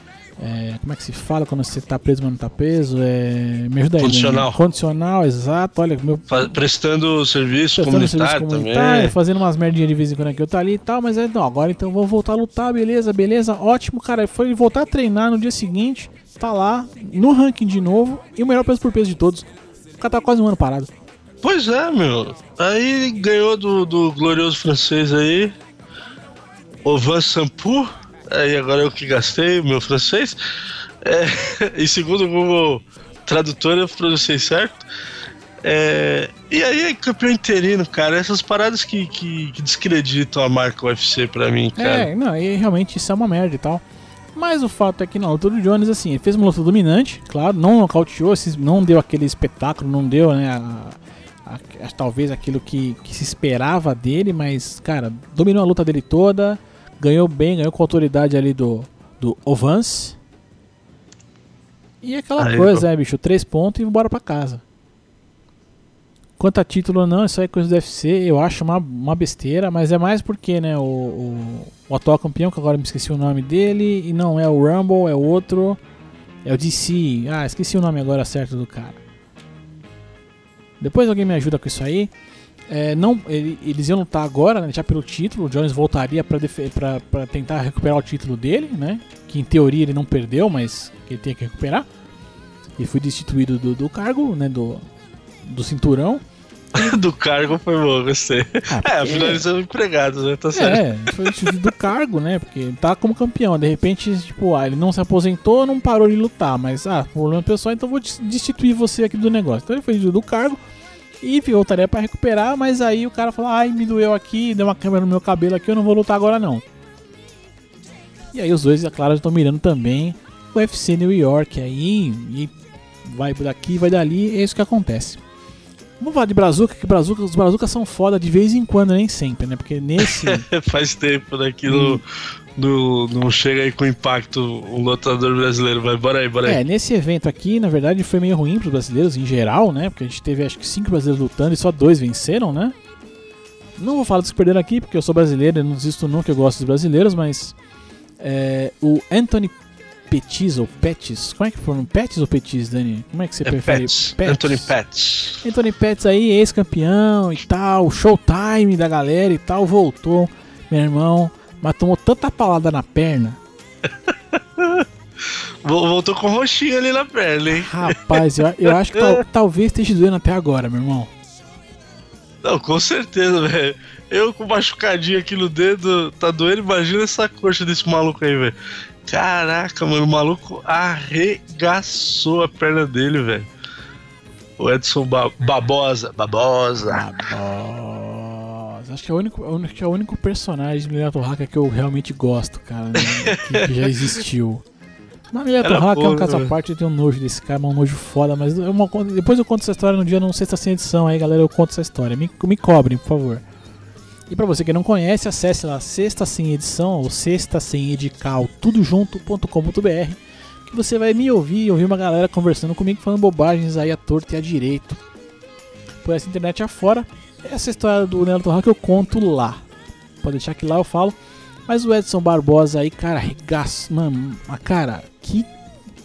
É, como é que se fala quando você tá preso, mas não tá preso? É, me ajuda aí. Condicional. Né? Condicional, exato. Olha, meu. Prestando serviço prestando comunitário serviço comunitário, também. Fazendo umas merdinhas de vez em quando aqui eu tá ali e tal. Mas é, não, agora então vou voltar a lutar, beleza, beleza. Ótimo, cara. Foi voltar a treinar no dia seguinte tá lá no ranking de novo e o melhor peso por peso de todos. O cara tá quase um ano parado. Pois é, meu. Aí ganhou do, do glorioso francês aí, o Van Sampu. Aí agora eu que gastei o meu francês. É, e segundo o Google Tradutor eu pronunciei certo. É, e aí é campeão interino, cara. Essas paradas que, que, que descreditam a marca UFC pra mim, cara. É, não, e realmente isso é uma merda e tal. Mas o fato é que na luta do Jones, assim, ele fez uma luta dominante, claro, não nocauteou, não deu aquele espetáculo, não deu, né, a, a, a, talvez aquilo que, que se esperava dele, mas, cara, dominou a luta dele toda, ganhou bem, ganhou com a autoridade ali do, do Ovance. E aquela Aí, coisa, né, bicho, três pontos e embora pra casa. Quanto a título não, isso aí é coisa do UFC, eu acho uma, uma besteira, mas é mais porque, né, o, o, o, atual campeão, que agora me esqueci o nome dele, e não é o Rumble, é o outro, é o DC, ah, esqueci o nome agora certo do cara. Depois alguém me ajuda com isso aí. É, não, ele, eles iam lutar agora, né, já pelo título, o Jones voltaria para tentar recuperar o título dele, né, que em teoria ele não perdeu, mas que ele tem que recuperar. Ele foi destituído do, do cargo, né, do, do cinturão. do cargo foi bom, gostei. Ah, é, são empregados, né? Tá é, certo. É, foi do cargo, né? Porque ele tá como campeão. De repente, tipo, ah, ele não se aposentou, não parou de lutar. Mas, ah, problema pessoal, então vou destituir você aqui do negócio. Então ele foi do cargo e voltaria para recuperar. Mas aí o cara falou: ai, me doeu aqui, deu uma câmera no meu cabelo aqui, eu não vou lutar agora não. E aí os dois, é claro, estão mirando também o UFC New York aí. E vai daqui, vai dali. É isso que acontece. Vamos falar de Brazuca, que Brazuca, os Brazucas são foda de vez em quando, nem sempre, né? Porque nesse. Faz tempo, né? Que não, não chega aí com impacto um lutador brasileiro. Vai, bora aí, bora aí. É, nesse evento aqui, na verdade, foi meio ruim pros brasileiros em geral, né? Porque a gente teve acho que cinco brasileiros lutando e só dois venceram, né? Não vou falar dos que perderam aqui, porque eu sou brasileiro, eu não desisto nunca, eu gosto dos brasileiros, mas. É, o Anthony Petis ou Petis? Como é que foram? Petis ou Petis, Dani? Como é que você é prefere? Pets. Pets. Anthony Pets. Anthony Pets aí, ex-campeão e tal, showtime da galera e tal, voltou, meu irmão, mas tomou tanta palada na perna. Voltou com roxinho ali na perna, hein? Rapaz, eu, eu acho que tal, talvez esteja doendo até agora, meu irmão. Não, com certeza, velho. Eu com machucadinho aqui no dedo, tá doendo. Imagina essa coxa desse maluco aí, velho. Caraca, mano, o maluco arregaçou a perna dele, velho. O Edson ba Babosa. Babosa. Babosa. Acho que é o único, acho que é o único personagem do Mileto Haka que eu realmente gosto, cara, né? que, que, já existiu. Mas Mileto Haka é um caso à né? parte, eu tenho nojo desse cara, um nojo foda, mas eu, depois eu conto essa história no dia, não sei se tá sem edição aí, galera, eu conto essa história. Me, me cobrem, por favor. E para você que não conhece, acesse lá Sexta Sem Edição ou Sexta Sem Edical, tudo junto.com.br, que você vai me ouvir e ouvir uma galera conversando comigo, falando bobagens aí à torta e à direito. Por essa internet afora, essa história do Nelo Rock eu conto lá. Pode deixar que lá eu falo. Mas o Edson Barbosa aí, cara, regaço, mano, cara, que.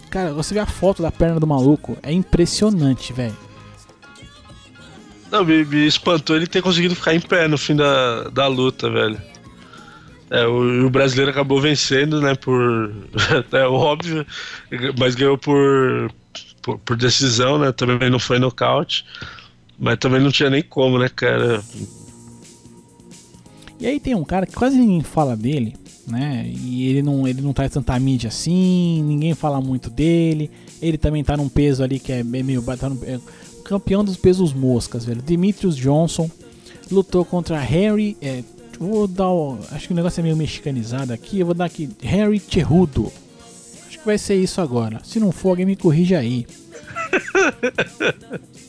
Cara, você vê a foto da perna do maluco, é impressionante, velho. Não, me, me, espantou ele ter conseguido ficar em pé no fim da, da luta, velho. É, o, o brasileiro acabou vencendo, né, por. É óbvio, mas ganhou por, por, por, decisão, né? Também não foi nocaute. Mas também não tinha nem como, né, cara? E aí tem um cara que quase ninguém fala dele, né? E ele não, ele não traz tanta mídia assim, ninguém fala muito dele. Ele também tá num peso ali que é meio. Tá no, é, campeão dos pesos moscas, velho. Demetrius Johnson lutou contra Harry. É, vou dar. O, acho que o negócio é meio mexicanizado aqui. Eu vou dar aqui Harry Cherrudo. Acho que vai ser isso agora. Se não for, alguém me corrige aí.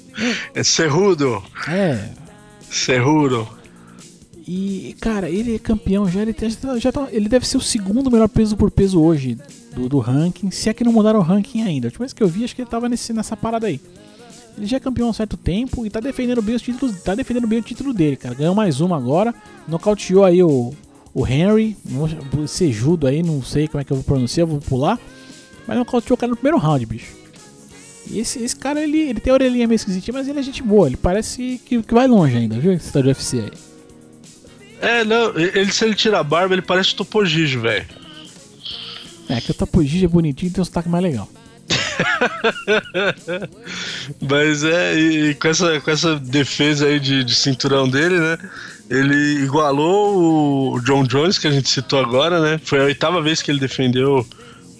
é Cerrudo. É. Cerrudo. E, cara, ele é campeão já. Ele, já tá, ele deve ser o segundo melhor peso por peso hoje do, do ranking. Se é que não mudaram o ranking ainda. A última vez que eu vi, acho que ele tava nesse, nessa parada aí. Ele já é campeão há um certo tempo e tá defendendo bem os títulos. Tá defendendo bem o título dele, cara. Ganhou mais uma agora. Nocauteou aí o, o Henry. Sejudo aí, não sei como é que eu vou pronunciar, vou pular. Mas nocauteou o cara no primeiro round, bicho. E esse, esse cara, ele, ele tem a orelhinha meio esquisitinha, mas ele é gente boa. Ele parece que, que vai longe ainda, viu? Esse tá do UFC aí. É, não, ele se ele tira a barba, ele parece o Topogijo, velho. É, que o Topogijo é bonitinho e tem um sotaque mais legal. Mas é, e, com, essa, com essa defesa aí de, de cinturão dele, né? Ele igualou o John Jones, que a gente citou agora, né? Foi a oitava vez que ele defendeu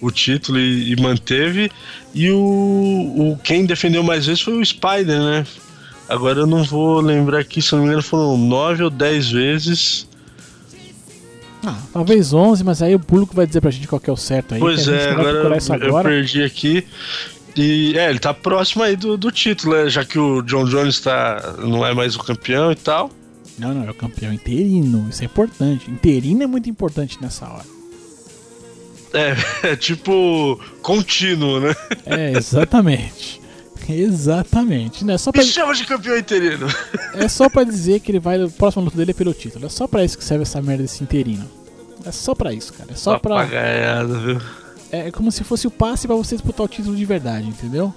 o título e, e manteve. E o, o quem defendeu mais vezes foi o Spider, né? Agora eu não vou lembrar aqui, se não me engano foram nove ou dez vezes. Ah, talvez 11, mas aí o público vai dizer pra gente qual que é o certo aí. Pois é, agora, agora eu perdi aqui. E é, ele tá próximo aí do, do título, né? Já que o John Jones tá, não é mais o campeão e tal. Não, não, é o campeão interino. Isso é importante. Interino é muito importante nessa hora. É, é tipo contínuo, né? É, exatamente. Exatamente. Não é só pra... Me chama de campeão interino. É só pra dizer que ele vai. O próximo luta dele é pelo título. É só pra isso que serve essa merda desse interino. É só pra isso, cara. É só pra. Viu? É como se fosse o passe para você disputar o título de verdade, entendeu?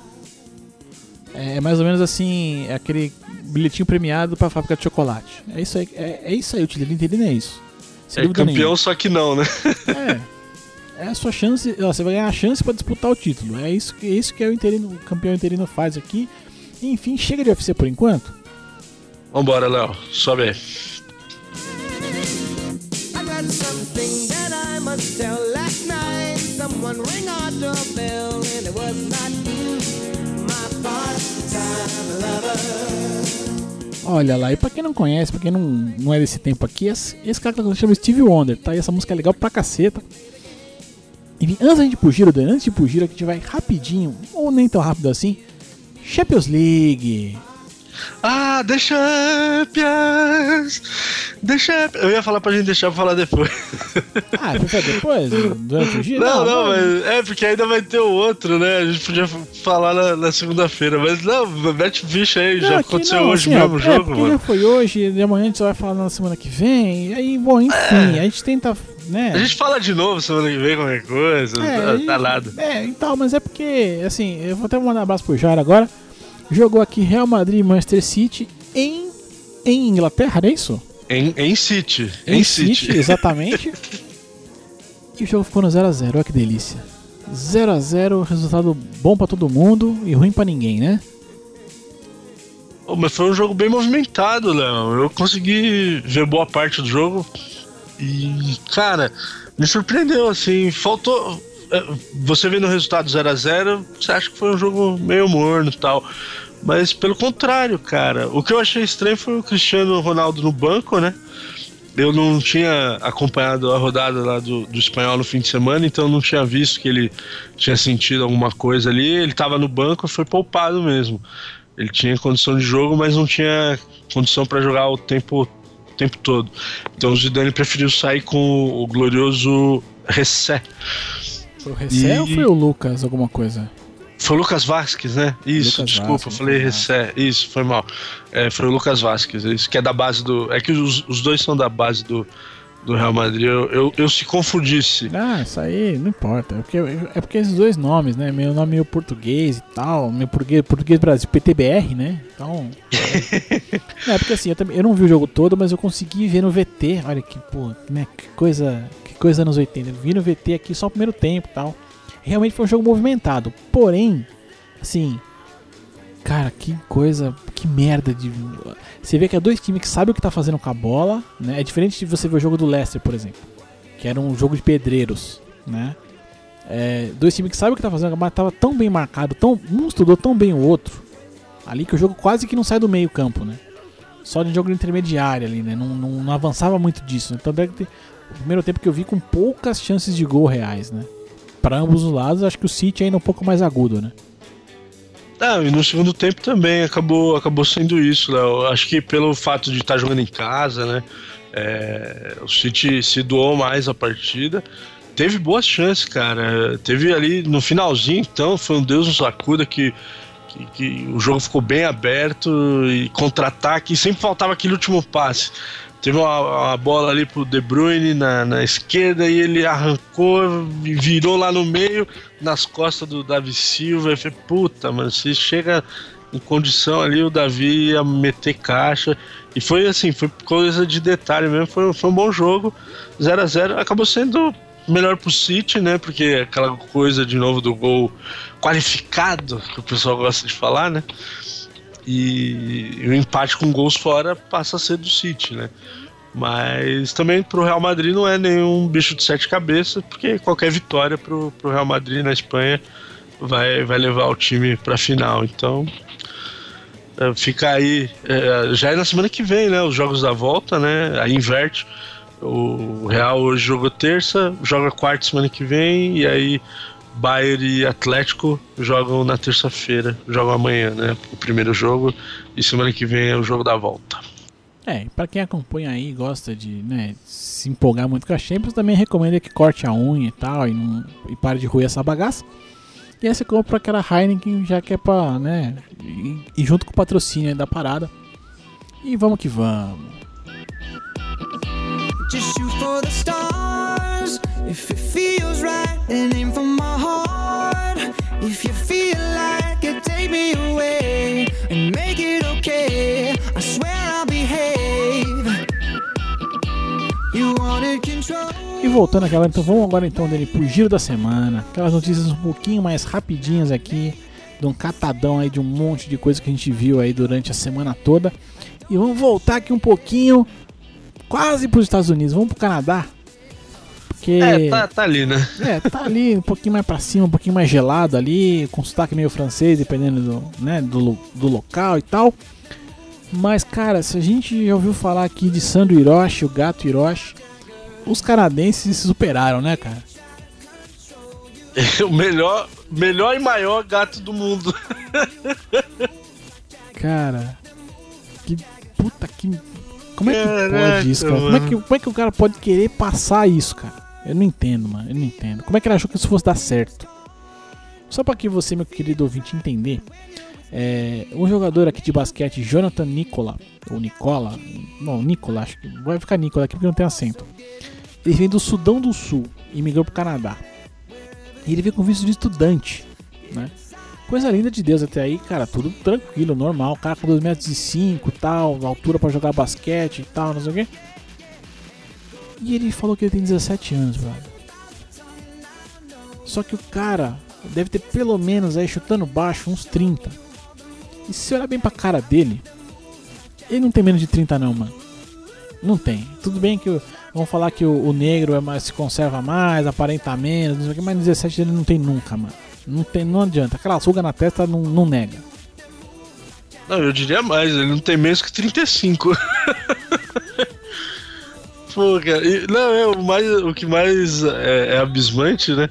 É mais ou menos assim, é aquele bilhetinho premiado pra fábrica de chocolate. É isso aí, é, é isso aí, o título interino é isso. Sem é campeão, nenhuma. só que não, né? É. é a sua chance, você vai ganhar a chance para disputar o título. É isso que, é isso que é o, interino, o campeão interino faz aqui. Enfim, chega de UFC por enquanto. Vambora, Léo, sobe aí. Olha lá, e pra quem não conhece, pra quem não, não é desse tempo aqui, esse, esse cara que chama Steve Wonder, tá? E essa música é legal pra caceta. Enfim, antes da gente ir pro giro, Dan, antes de ir pro giro, a gente vai rapidinho, ou nem tão rápido assim, Champions League. Ah, The Champions! The Champions! Eu ia falar pra gente deixar pra falar depois. Ah, fica depois? Durante o? Não, não, não, mas é porque ainda vai ter o outro, né? A gente podia falar na, na segunda-feira, mas não, mete ficha aí, não, já aconteceu não, hoje assim, mesmo o é, jogo, mano. Já foi hoje, de amanhã a gente só vai falar na semana que vem, e aí, bom, enfim, é. a gente tenta né? A gente fala de novo semana que vem qualquer coisa, é, tá, tá nada. É, então, mas é porque, assim, eu vou até mandar um abraço pro Jair agora. Jogou aqui Real Madrid e Manchester City em, em Inglaterra, não é isso? Em, em City. Em, em City, City, exatamente. e o jogo ficou no 0x0, olha que delícia. 0x0, resultado bom para todo mundo e ruim para ninguém, né? Oh, mas foi um jogo bem movimentado, Léo. Eu consegui ver boa parte do jogo e, cara, me surpreendeu, assim. Faltou. É, você vendo o resultado 0 a 0 você acha que foi um jogo meio morno e tal. Mas pelo contrário, cara. O que eu achei estranho foi o Cristiano Ronaldo no banco, né? Eu não tinha acompanhado a rodada lá do, do espanhol no fim de semana, então não tinha visto que ele tinha sentido alguma coisa ali. Ele estava no banco foi poupado mesmo. Ele tinha condição de jogo, mas não tinha condição para jogar o tempo o tempo todo. Então o Zidane preferiu sair com o glorioso Ressé. Foi o Ressé e... ou foi o Lucas alguma coisa? Foi o Lucas Vasquez, né? Isso, Lucas desculpa, Vasquez, falei Ressé. Isso, foi mal. É, foi o Lucas Vasquez, isso que é da base do. É que os, os dois são da base do, do Real Madrid, eu, eu, eu, se confundisse. Ah, isso aí não importa. É porque, é porque esses dois nomes, né? Meu nome é português e tal, meu português, português Brasil, PTBR, né? Então. é, porque assim, eu, também, eu não vi o jogo todo, mas eu consegui ver no VT. Olha que, pô, né? Que coisa. Que coisa anos 80. Eu vi no VT aqui só o primeiro tempo e tal. Realmente foi um jogo movimentado. Porém, assim. Cara, que coisa, que merda de. Você vê que é dois times que sabem o que tá fazendo com a bola, né? É diferente de você ver o jogo do Leicester, por exemplo, que era um jogo de pedreiros, né? É, dois times que sabem o que tá fazendo, mas tava tão bem marcado, tão, um estudou tão bem o outro, ali que o jogo quase que não sai do meio campo, né? Só de jogo intermediário ali, né? Não, não, não avançava muito disso. Então deve ter o primeiro tempo que eu vi com poucas chances de gol reais, né? Para ambos os lados, acho que o City ainda é um pouco mais agudo, né? Ah, e no segundo tempo também acabou, acabou sendo isso, Léo. Acho que pelo fato de estar jogando em casa, né? É, o City se doou mais a partida. Teve boas chances, cara. Teve ali no finalzinho, então, foi um Deus nos acuda que, que, que o jogo ficou bem aberto e contra-ataque. Sempre faltava aquele último passe. Teve uma, uma, bola ali pro De Bruyne na, na esquerda e ele arrancou, virou lá no meio, nas costas do Davi Silva. E falei, puta, mano, se chega em condição ali, o Davi ia meter caixa. E foi assim, foi coisa de detalhe mesmo. Foi, foi um bom jogo. 0 a 0 Acabou sendo melhor pro City, né? Porque aquela coisa de novo do gol qualificado, que o pessoal gosta de falar, né? E, o empate com gols fora passa a ser do City, né? Mas também pro Real Madrid não é nenhum bicho de sete cabeças, porque qualquer vitória pro, pro Real Madrid na Espanha vai, vai levar o time pra final. Então é, fica aí. É, já é na semana que vem, né? Os jogos da volta, né? Aí inverte. O Real hoje jogou terça, joga quarta semana que vem, e aí Bayern e Atlético jogam na terça-feira, jogam amanhã, né? O primeiro jogo e semana que vem é o jogo da volta. É, para quem acompanha aí e gosta de né, se empolgar muito com a Champions, também recomendo que corte a unha e tal e, não, e pare de ruir essa bagaça. E aí você compra aquela Heineken já que é pra, né, e, junto com o patrocínio da parada. E vamos que vamos. Just shoot for the stars If it feels right, aim for my heart If you feel like it, take me away And make it okay I swear I'll behave You control e voltando aquela, então vamos agora então dele pro giro da semana. Aquelas notícias um pouquinho mais rapidinhas aqui, de um catadão aí de um monte de coisa que a gente viu aí durante a semana toda. E vamos voltar aqui um pouquinho quase para os Estados Unidos. Vamos para o Canadá. Porque... É, tá, tá ali, né? É, tá ali, um pouquinho mais para cima, um pouquinho mais gelado ali, com sotaque meio francês, dependendo do, né, do, do local e tal. Mas, cara, se a gente já ouviu falar aqui de Sandro Hiroshi, o gato Hiroshi, os canadenses se superaram, né, cara? o melhor, melhor e maior gato do mundo. cara, que puta que como é que Caraca, pode isso, cara? Como é, que, como é que o cara pode querer passar isso, cara? Eu não entendo, mano. Eu não entendo. Como é que ele achou que isso fosse dar certo? Só para que você, meu querido ouvinte, entender. É, um jogador aqui de basquete, Jonathan Nicola, ou Nicola, não, Nicola, acho que vai ficar Nicola aqui porque não tem acento. Ele vem do Sudão do Sul e migrou pro Canadá. E ele veio com visto de estudante, né? Coisa linda de Deus até aí, cara, tudo tranquilo, normal. Cara com 2 metros e 5 tal, altura para jogar basquete e tal, não sei o quê. E ele falou que ele tem 17 anos, brother. Só que o cara deve ter pelo menos aí chutando baixo uns 30. E se olhar bem pra cara dele, ele não tem menos de 30 não, mano. Não tem. Tudo bem que vamos falar que o, o negro é mais, se conserva mais, aparenta menos, não sei o que, mas 17 ele não tem nunca, mano. Não, tem, não adianta. Aquela ruga na testa não, não nega. Não, eu diria mais, ele não tem menos que 35. Pô, cara, e, não, é, o, mais, o que mais é, é, abismante, né?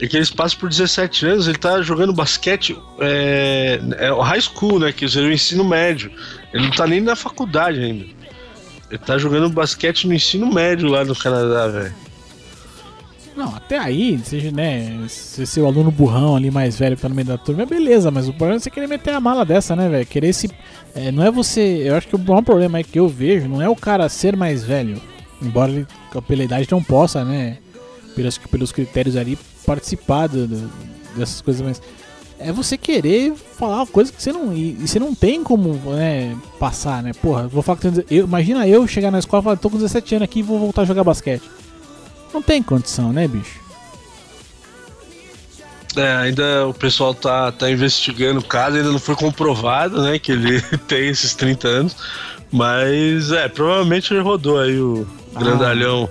É que ele passa por 17 anos, ele tá jogando basquete, é, é high school, né? Que o ensino médio. Ele não tá nem na faculdade ainda. Ele tá jogando basquete no ensino médio lá no Canadá, velho. Não, até aí, seja, né, se ser o aluno burrão ali mais velho que tá no meio da turma, é beleza, mas o problema é você querer meter a mala dessa, né, velho? Querer se. É, não é você. Eu acho que o maior problema aí que eu vejo não é o cara ser mais velho. Embora ele, pela idade, não possa, né? Pelos, pelos critérios ali, participar do, do, dessas coisas, mas. É você querer falar uma coisa que você não. E, e você não tem como né, passar, né? Porra, vou falar que. Eu, imagina eu chegar na escola e falar, tô com 17 anos aqui e vou voltar a jogar basquete. Não tem condição, né, bicho? É, ainda o pessoal tá, tá investigando o caso, ainda não foi comprovado, né, que ele tem esses 30 anos. Mas é, provavelmente ele rodou aí o ah. grandalhão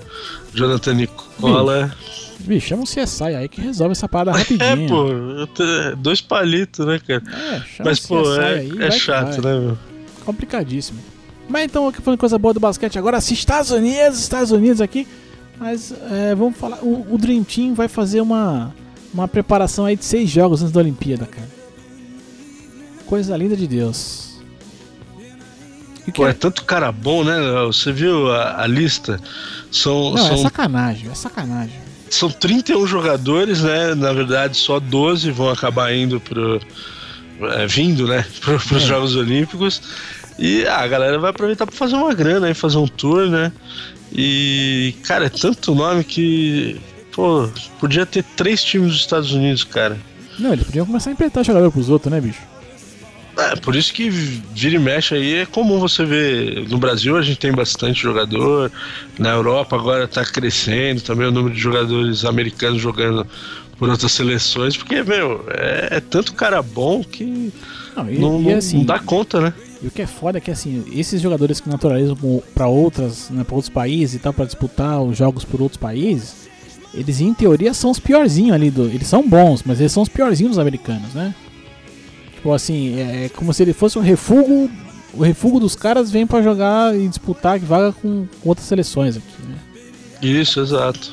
Jonathan Nicola. Bicho, chama um CSI aí que resolve essa parada é, rapidinho. É, pô, dois palitos, né, cara? É, chama Mas, pô, CSI é, aí, é chato, né, meu? Complicadíssimo. Mas então, aqui falando coisa boa do basquete, agora se Estados Unidos, Estados Unidos aqui. Mas é, vamos falar, o, o, Dream Team vai fazer uma, uma preparação aí de seis jogos antes da Olimpíada, cara. Coisa linda de Deus. Pô, é? é? tanto cara bom, né? Você viu a, a lista? São, Não, é são, é sacanagem, é sacanagem. São 31 jogadores, né? Na verdade, só 12 vão acabar indo pro. É, vindo, né? Para os é. Jogos Olímpicos. E ah, a galera vai aproveitar para fazer uma grana aí, fazer um tour, né? E, cara, é tanto nome que. Pô, podia ter três times dos Estados Unidos, cara. Não, eles podiam começar a emprestar jogador pros outros, né, bicho? É, por isso que vira e mexe aí é comum você ver. No Brasil a gente tem bastante jogador, na Europa agora tá crescendo também o número de jogadores americanos jogando por outras seleções, porque, meu, é, é tanto cara bom que não, e, não, e assim, não, dá conta, né? E o que é foda é que assim, esses jogadores que naturalizam para outras, né, para outros países e tal, para disputar os jogos por outros países, eles em teoria são os piorzinhos ali do. Eles são bons, mas eles são os piorzinhos dos americanos, né? Tipo assim, é, é como se ele fosse um refúgio. O refúgio dos caras vem para jogar e disputar vaga com outras seleções aqui, né? Isso, exato.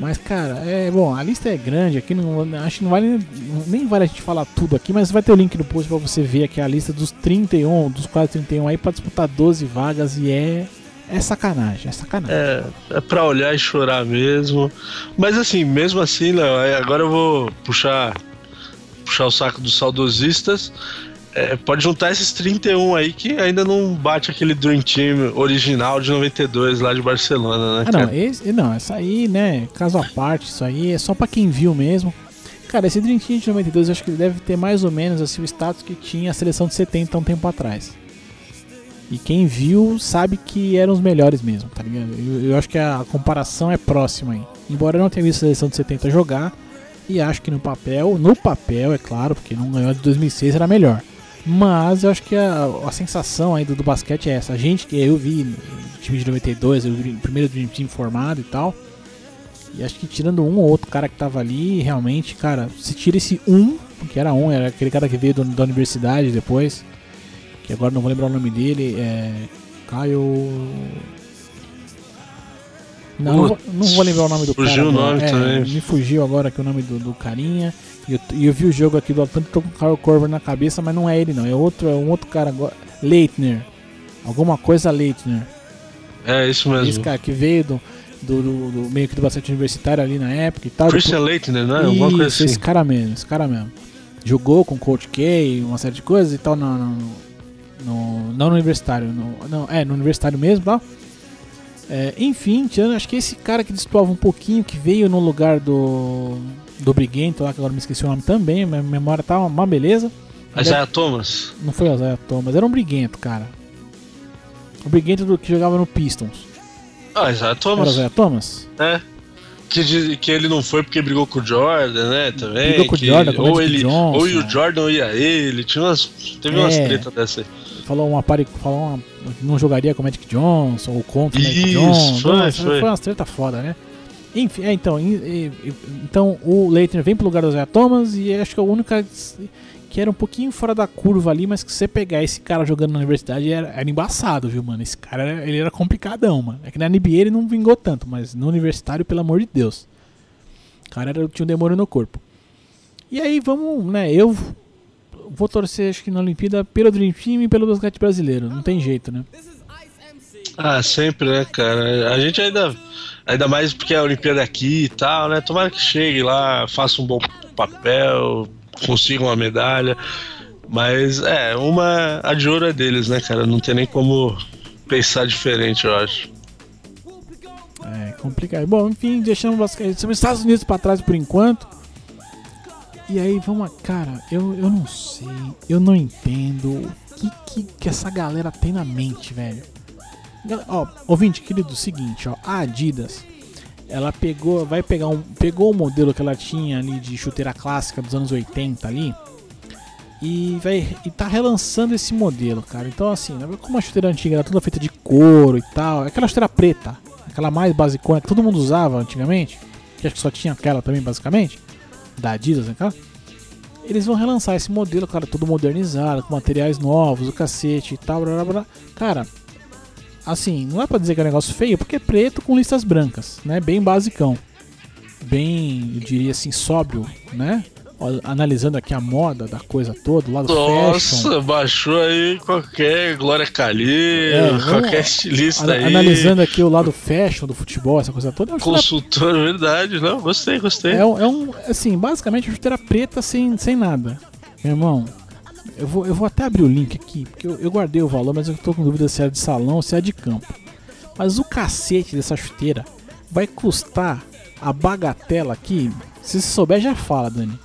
Mas, cara, é bom, a lista é grande aqui, não, acho que não vale nem vale a gente falar tudo aqui, mas vai ter o link no post para você ver aqui a lista dos 31, dos quase 31 aí para disputar 12 vagas e é é sacanagem, é sacanagem. É, é pra olhar e chorar mesmo. Mas assim, mesmo assim, Léo, agora eu vou puxar puxar o saco dos saudosistas, é, pode juntar esses 31 aí que ainda não bate aquele Dream Team original de 92 lá de Barcelona, né? Ah, não, esse, não, essa aí, né, caso à parte, isso aí é só para quem viu mesmo. Cara, esse Dream Team de 92 eu acho que ele deve ter mais ou menos assim, o status que tinha a seleção de 70 um tempo atrás. E quem viu sabe que eram os melhores mesmo, tá ligado? Eu, eu acho que a, a comparação é próxima aí. Embora eu não tenha visto a seleção de 70 jogar, e acho que no papel, no papel, é claro, porque não ganhou de 2006 era melhor. Mas eu acho que a, a sensação aí do, basquete é essa. A gente que eu vi o time de 92, o primeiro Dream Team formado e tal. E acho que tirando um ou outro cara que tava ali, realmente, cara, se tira esse um, que era um, era aquele cara que veio do, da universidade depois, que agora não vou lembrar o nome dele, é. Caio. Não, não, não, vou lembrar o nome do fugiu cara. Fugiu o nome é, também. Me fugiu agora aqui o nome do, do carinha. E eu, eu, vi o jogo aqui do Atlanta, tô com o Kyle Corver na cabeça, mas não é ele não. É outro, é um outro cara agora. Leitner. Alguma coisa Leitner. É, isso mesmo. Esse cara que veio do, do, do, do meio que do basquete universitário ali na época e tal. Christian Depois... Leitner, né? Alguma coisa assim. Esse cara mesmo, esse cara mesmo. Jogou com o Coach K, uma série de coisas e tal, no, no, no não no universitário, no, não, é, no universitário mesmo tal. É, enfim, acho que esse cara que destoava um pouquinho, que veio no lugar do. do Briguento lá, que agora me esqueci o nome também, minha memória tá uma, beleza. Isaiah é, Thomas? Não foi Isaiah Thomas, era um Briguento, cara. O Briguento do, que jogava no Pistons. Ah, Isaiah Thomas? Era Isaiah Thomas? É. Que, que ele não foi porque brigou com o Jordan, né? Também. Brigou com o Jordan, com ou ele, Johnson. ou o Jordan ia ele. Tinha umas, teve é. umas tretas dessa aí falou uma pare, falou uma, não jogaria com o Magic Johnson ou contra o Magic Johnson. Foi, foi. foi uma treta foda, né? Enfim, é, então, então o Leitner vem pro lugar do Zé Thomas e acho que é o único cara que era um pouquinho fora da curva ali, mas que você pegar esse cara jogando na universidade era, era embaçado, viu, mano? Esse cara era, ele era complicadão, mano. É que na NBA ele não vingou tanto, mas no universitário, pelo amor de Deus. O cara era, tinha um demônio no corpo. E aí vamos, né? Eu vou torcer, acho que na Olimpíada, pelo Dream Team e pelo basquete brasileiro. Não tem jeito, né? Ah, sempre, né, cara? A gente ainda. Ainda mais porque a Olimpíada é aqui e tal, né? Tomara que chegue lá, faça um bom papel, consiga uma medalha. Mas é, uma a de ouro é deles, né, cara? Não tem nem como pensar diferente, eu acho. É complicado. Bom, enfim, deixamos os Estados Unidos para trás por enquanto. E aí, vamos. Cara, eu, eu não sei. Eu não entendo o que, que, que essa galera tem na mente, velho. Ó, ouvinte querido, seguinte, ó. A Adidas ela pegou, vai pegar um, pegou o modelo que ela tinha ali de chuteira clássica dos anos 80 ali e vai e tá relançando esse modelo, cara. Então assim, né, como a chuteira antiga era toda feita de couro e tal, aquela chuteira preta, aquela mais basicona que todo mundo usava antigamente, que acho que só tinha aquela também basicamente, da Adidas, né, cara? Eles vão relançar esse modelo, cara, todo modernizado, com materiais novos, o cacete e tal, blá, blá, blá. Cara, assim, não é pra dizer que é um negócio feio, porque é preto com listas brancas, né? Bem basicão. Bem, eu diria assim, sóbrio, né? Analisando aqui a moda da coisa toda, lá do Nossa, fashion. baixou aí qualquer Glória Calil, é, qualquer estilista aí. Analisando aqui o lado fashion do futebol, essa coisa toda. Consultor, é... verdade, não, gostei, gostei. É, é um, assim, basicamente chuteira preta sem, sem nada. Meu irmão, eu vou, eu vou até abrir o link aqui, porque eu, eu guardei o valor, mas eu tô com dúvida se é de salão ou se é de campo. Mas o cacete dessa chuteira vai custar a bagatela aqui. Se você souber, já fala, Dani.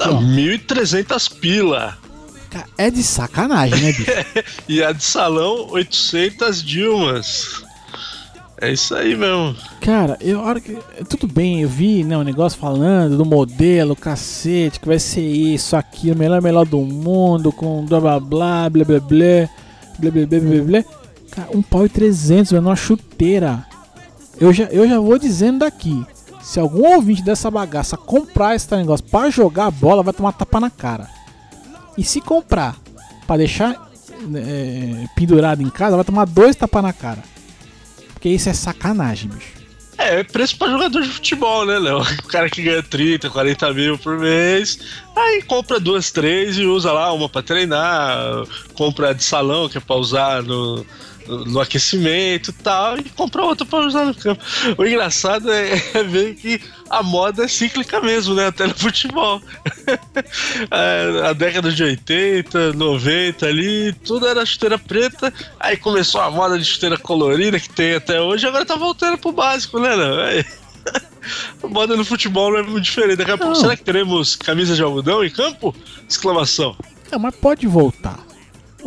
Aqui, 1.300 pila. É de sacanagem, né, bicho? e a de salão, 800 Dilmas. É isso aí mesmo. Cara, eu hora que. Tudo bem, eu vi né, o um negócio falando do modelo, cacete, que vai ser isso, aqui, o melhor melhor do mundo, com blá blá blá, blá blá blá, blá blá blá blá blá. Cara, um pau e 300, velho, numa chuteira. Eu já, eu já vou dizendo daqui. Se algum ouvinte dessa bagaça comprar esse negócio para jogar a bola, vai tomar tapa na cara. E se comprar para deixar é, pendurado em casa, vai tomar dois tapas na cara. Porque isso é sacanagem, bicho. É, é preço pra jogador de futebol, né, Léo? O cara que ganha 30, 40 mil por mês, aí compra duas, três e usa lá uma pra treinar, compra de salão que é pra usar no, no aquecimento e tal, e comprar outra para usar no campo. O engraçado é, é, ver que a moda é cíclica mesmo, né? Até no futebol. é, a década de 80, 90 ali, tudo era chuteira preta, aí começou a moda de chuteira colorida que tem até hoje, agora tá voltando pro básico, né? Não? É. A moda no futebol não é muito diferente. Daqui a pouco, será que teremos camisa de algodão em campo? Exclamação. Não, mas pode voltar.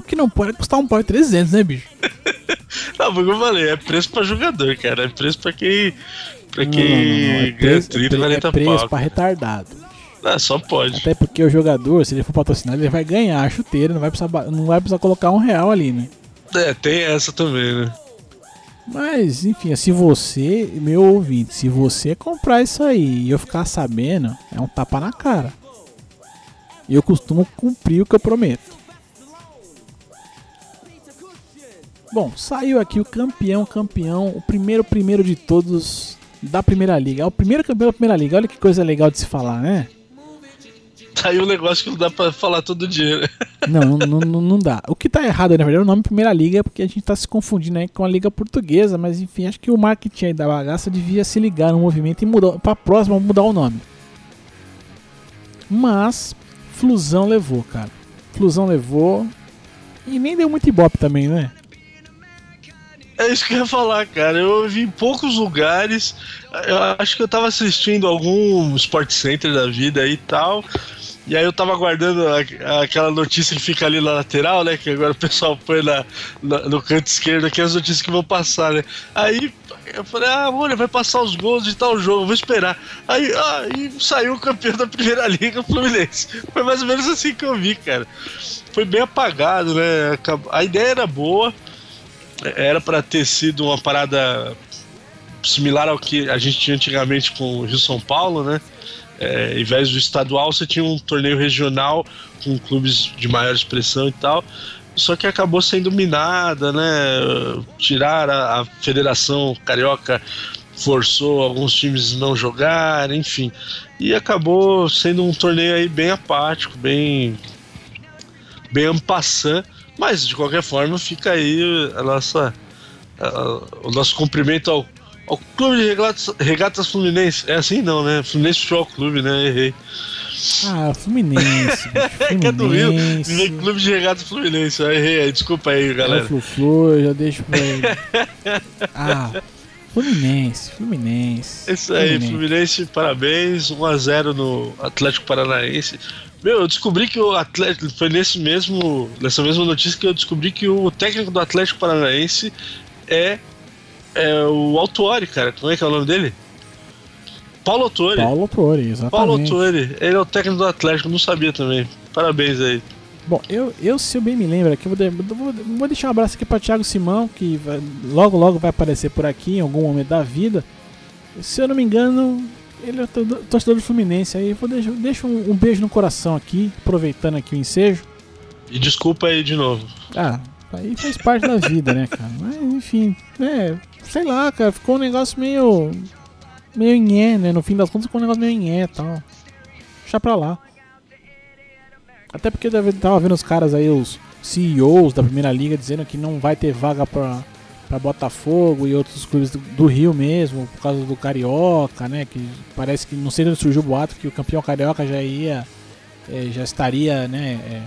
O que não pode é custar um pau e 300, né, bicho? não, como eu falei, é preço pra jogador, cara. É preço pra quem. Pra quem não, não, não. É preço, 30, 40 é preço pau. pra retardado. Ah, só pode. Até porque o jogador, se ele for patrocinado, ele vai ganhar a chuteira, não vai precisar, não vai precisar colocar um real ali, né? É, tem essa também, né? Mas, enfim, se você, meu ouvinte, se você comprar isso aí e eu ficar sabendo, é um tapa na cara. E eu costumo cumprir o que eu prometo. Bom, saiu aqui o campeão, campeão, o primeiro primeiro de todos da Primeira Liga. É o primeiro campeão da Primeira Liga. Olha que coisa legal de se falar, né? Saiu um negócio que não dá pra falar todo dia, né? Não, não, não, não dá. O que tá errado, na verdade, é o nome Primeira Liga, é porque a gente tá se confundindo aí com a Liga Portuguesa, mas enfim, acho que o marketing aí da bagaça devia se ligar no movimento e mudar pra próxima mudar o nome. Mas, Flusão levou, cara. Flusão levou. E nem deu muito ibope também, né? É isso que eu ia falar, cara. Eu vi em poucos lugares. Eu acho que eu tava assistindo algum Sport Center da vida aí e tal. E aí eu tava aguardando a, aquela notícia que fica ali na lateral, né? Que agora o pessoal põe na, na, no canto esquerdo aqui as notícias que vão passar, né? Aí eu falei, ah, olha, vai passar os gols de tal jogo, vou esperar. Aí, ah, saiu o campeão da primeira liga Fluminense. Foi mais ou menos assim que eu vi, cara. Foi bem apagado, né? A ideia era boa era para ter sido uma parada similar ao que a gente tinha antigamente com o Rio São Paulo, né? É, em vez do estadual, você tinha um torneio regional com clubes de maior expressão e tal. Só que acabou sendo minada, né? Tirar a, a federação carioca forçou alguns times não jogar, enfim. E acabou sendo um torneio aí bem apático, bem bem ampassant mas, de qualquer forma, fica aí a nossa, a, o nosso cumprimento ao, ao Clube de Regatas, Regatas Fluminense. É assim não, né? Fluminense Futebol Clube, né? Errei. Ah, Fluminense. Fluminense. que é do Rio. Clube de Regatas Fluminense. Eu errei. Desculpa aí, galera. Flu, Flu, já deixo pra ele. ah, Fluminense, Fluminense. Isso aí, Fluminense, Fluminense parabéns. 1x0 no Atlético Paranaense. Meu, eu descobri que o Atlético. Foi nesse mesmo, nessa mesma notícia que eu descobri que o técnico do Atlético Paranaense é, é o Altuori, cara. Como é que é o nome dele? Paulo Autori. Paulo Autori, exatamente. Paulo Autori, ele é o técnico do Atlético, não sabia também. Parabéns aí. Bom, eu, eu se eu bem me lembro aqui, vou, de, vou, vou deixar um abraço aqui para Thiago Simão, que vai, logo logo vai aparecer por aqui em algum momento da vida. Se eu não me engano, ele é torcedor do Fluminense aí. Vou deixar, deixa um, um, beijo no coração aqui, aproveitando aqui o ensejo. E desculpa aí de novo. Ah, aí faz parte da vida, né, cara? Mas enfim, é, sei lá, cara, ficou um negócio meio. meio nhé, né? No fim das contas ficou um negócio meio nhé e tal. Deixa pra lá. Até porque eu tava vendo os caras aí, os CEOs da Primeira Liga, dizendo que não vai ter vaga pra, pra Botafogo e outros clubes do, do, Rio mesmo, por causa do Carioca, né? Que parece que, não sei onde surgiu o boato, que o campeão Carioca já ia, é, já estaria, né? É,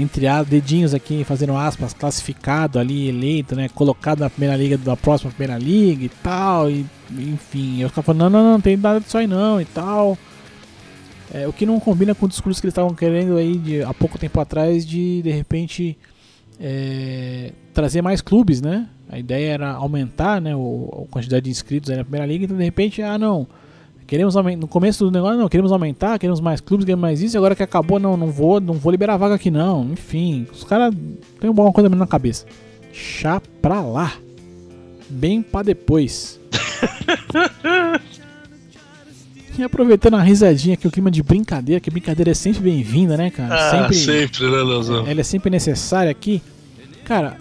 entre as dedinhos aqui, fazendo aspas, classificado ali, eleito, né? Colocado na Primeira Liga da próxima Primeira Liga e tal, e enfim. Eu ficava falando, não, não, não, não tem nada disso aí não e tal. É, o que não combina com o discurso que eles estavam querendo aí de, há pouco tempo atrás de de repente é, trazer mais clubes, né? A ideia era aumentar né, o, a quantidade de inscritos na primeira liga, então de repente, ah não, queremos no começo do negócio não, queremos aumentar, queremos mais clubes, queremos mais isso, e agora que acabou, não, não vou, não vou liberar vaga aqui não. Enfim, os caras têm uma coisa na cabeça. Chá pra lá. Bem pra depois. E aproveitando a risadinha aqui, o clima de brincadeira, que brincadeira é sempre bem-vinda, né, cara? Ah, sempre, sempre, né, Leozão? Ela é sempre necessária aqui. Cara,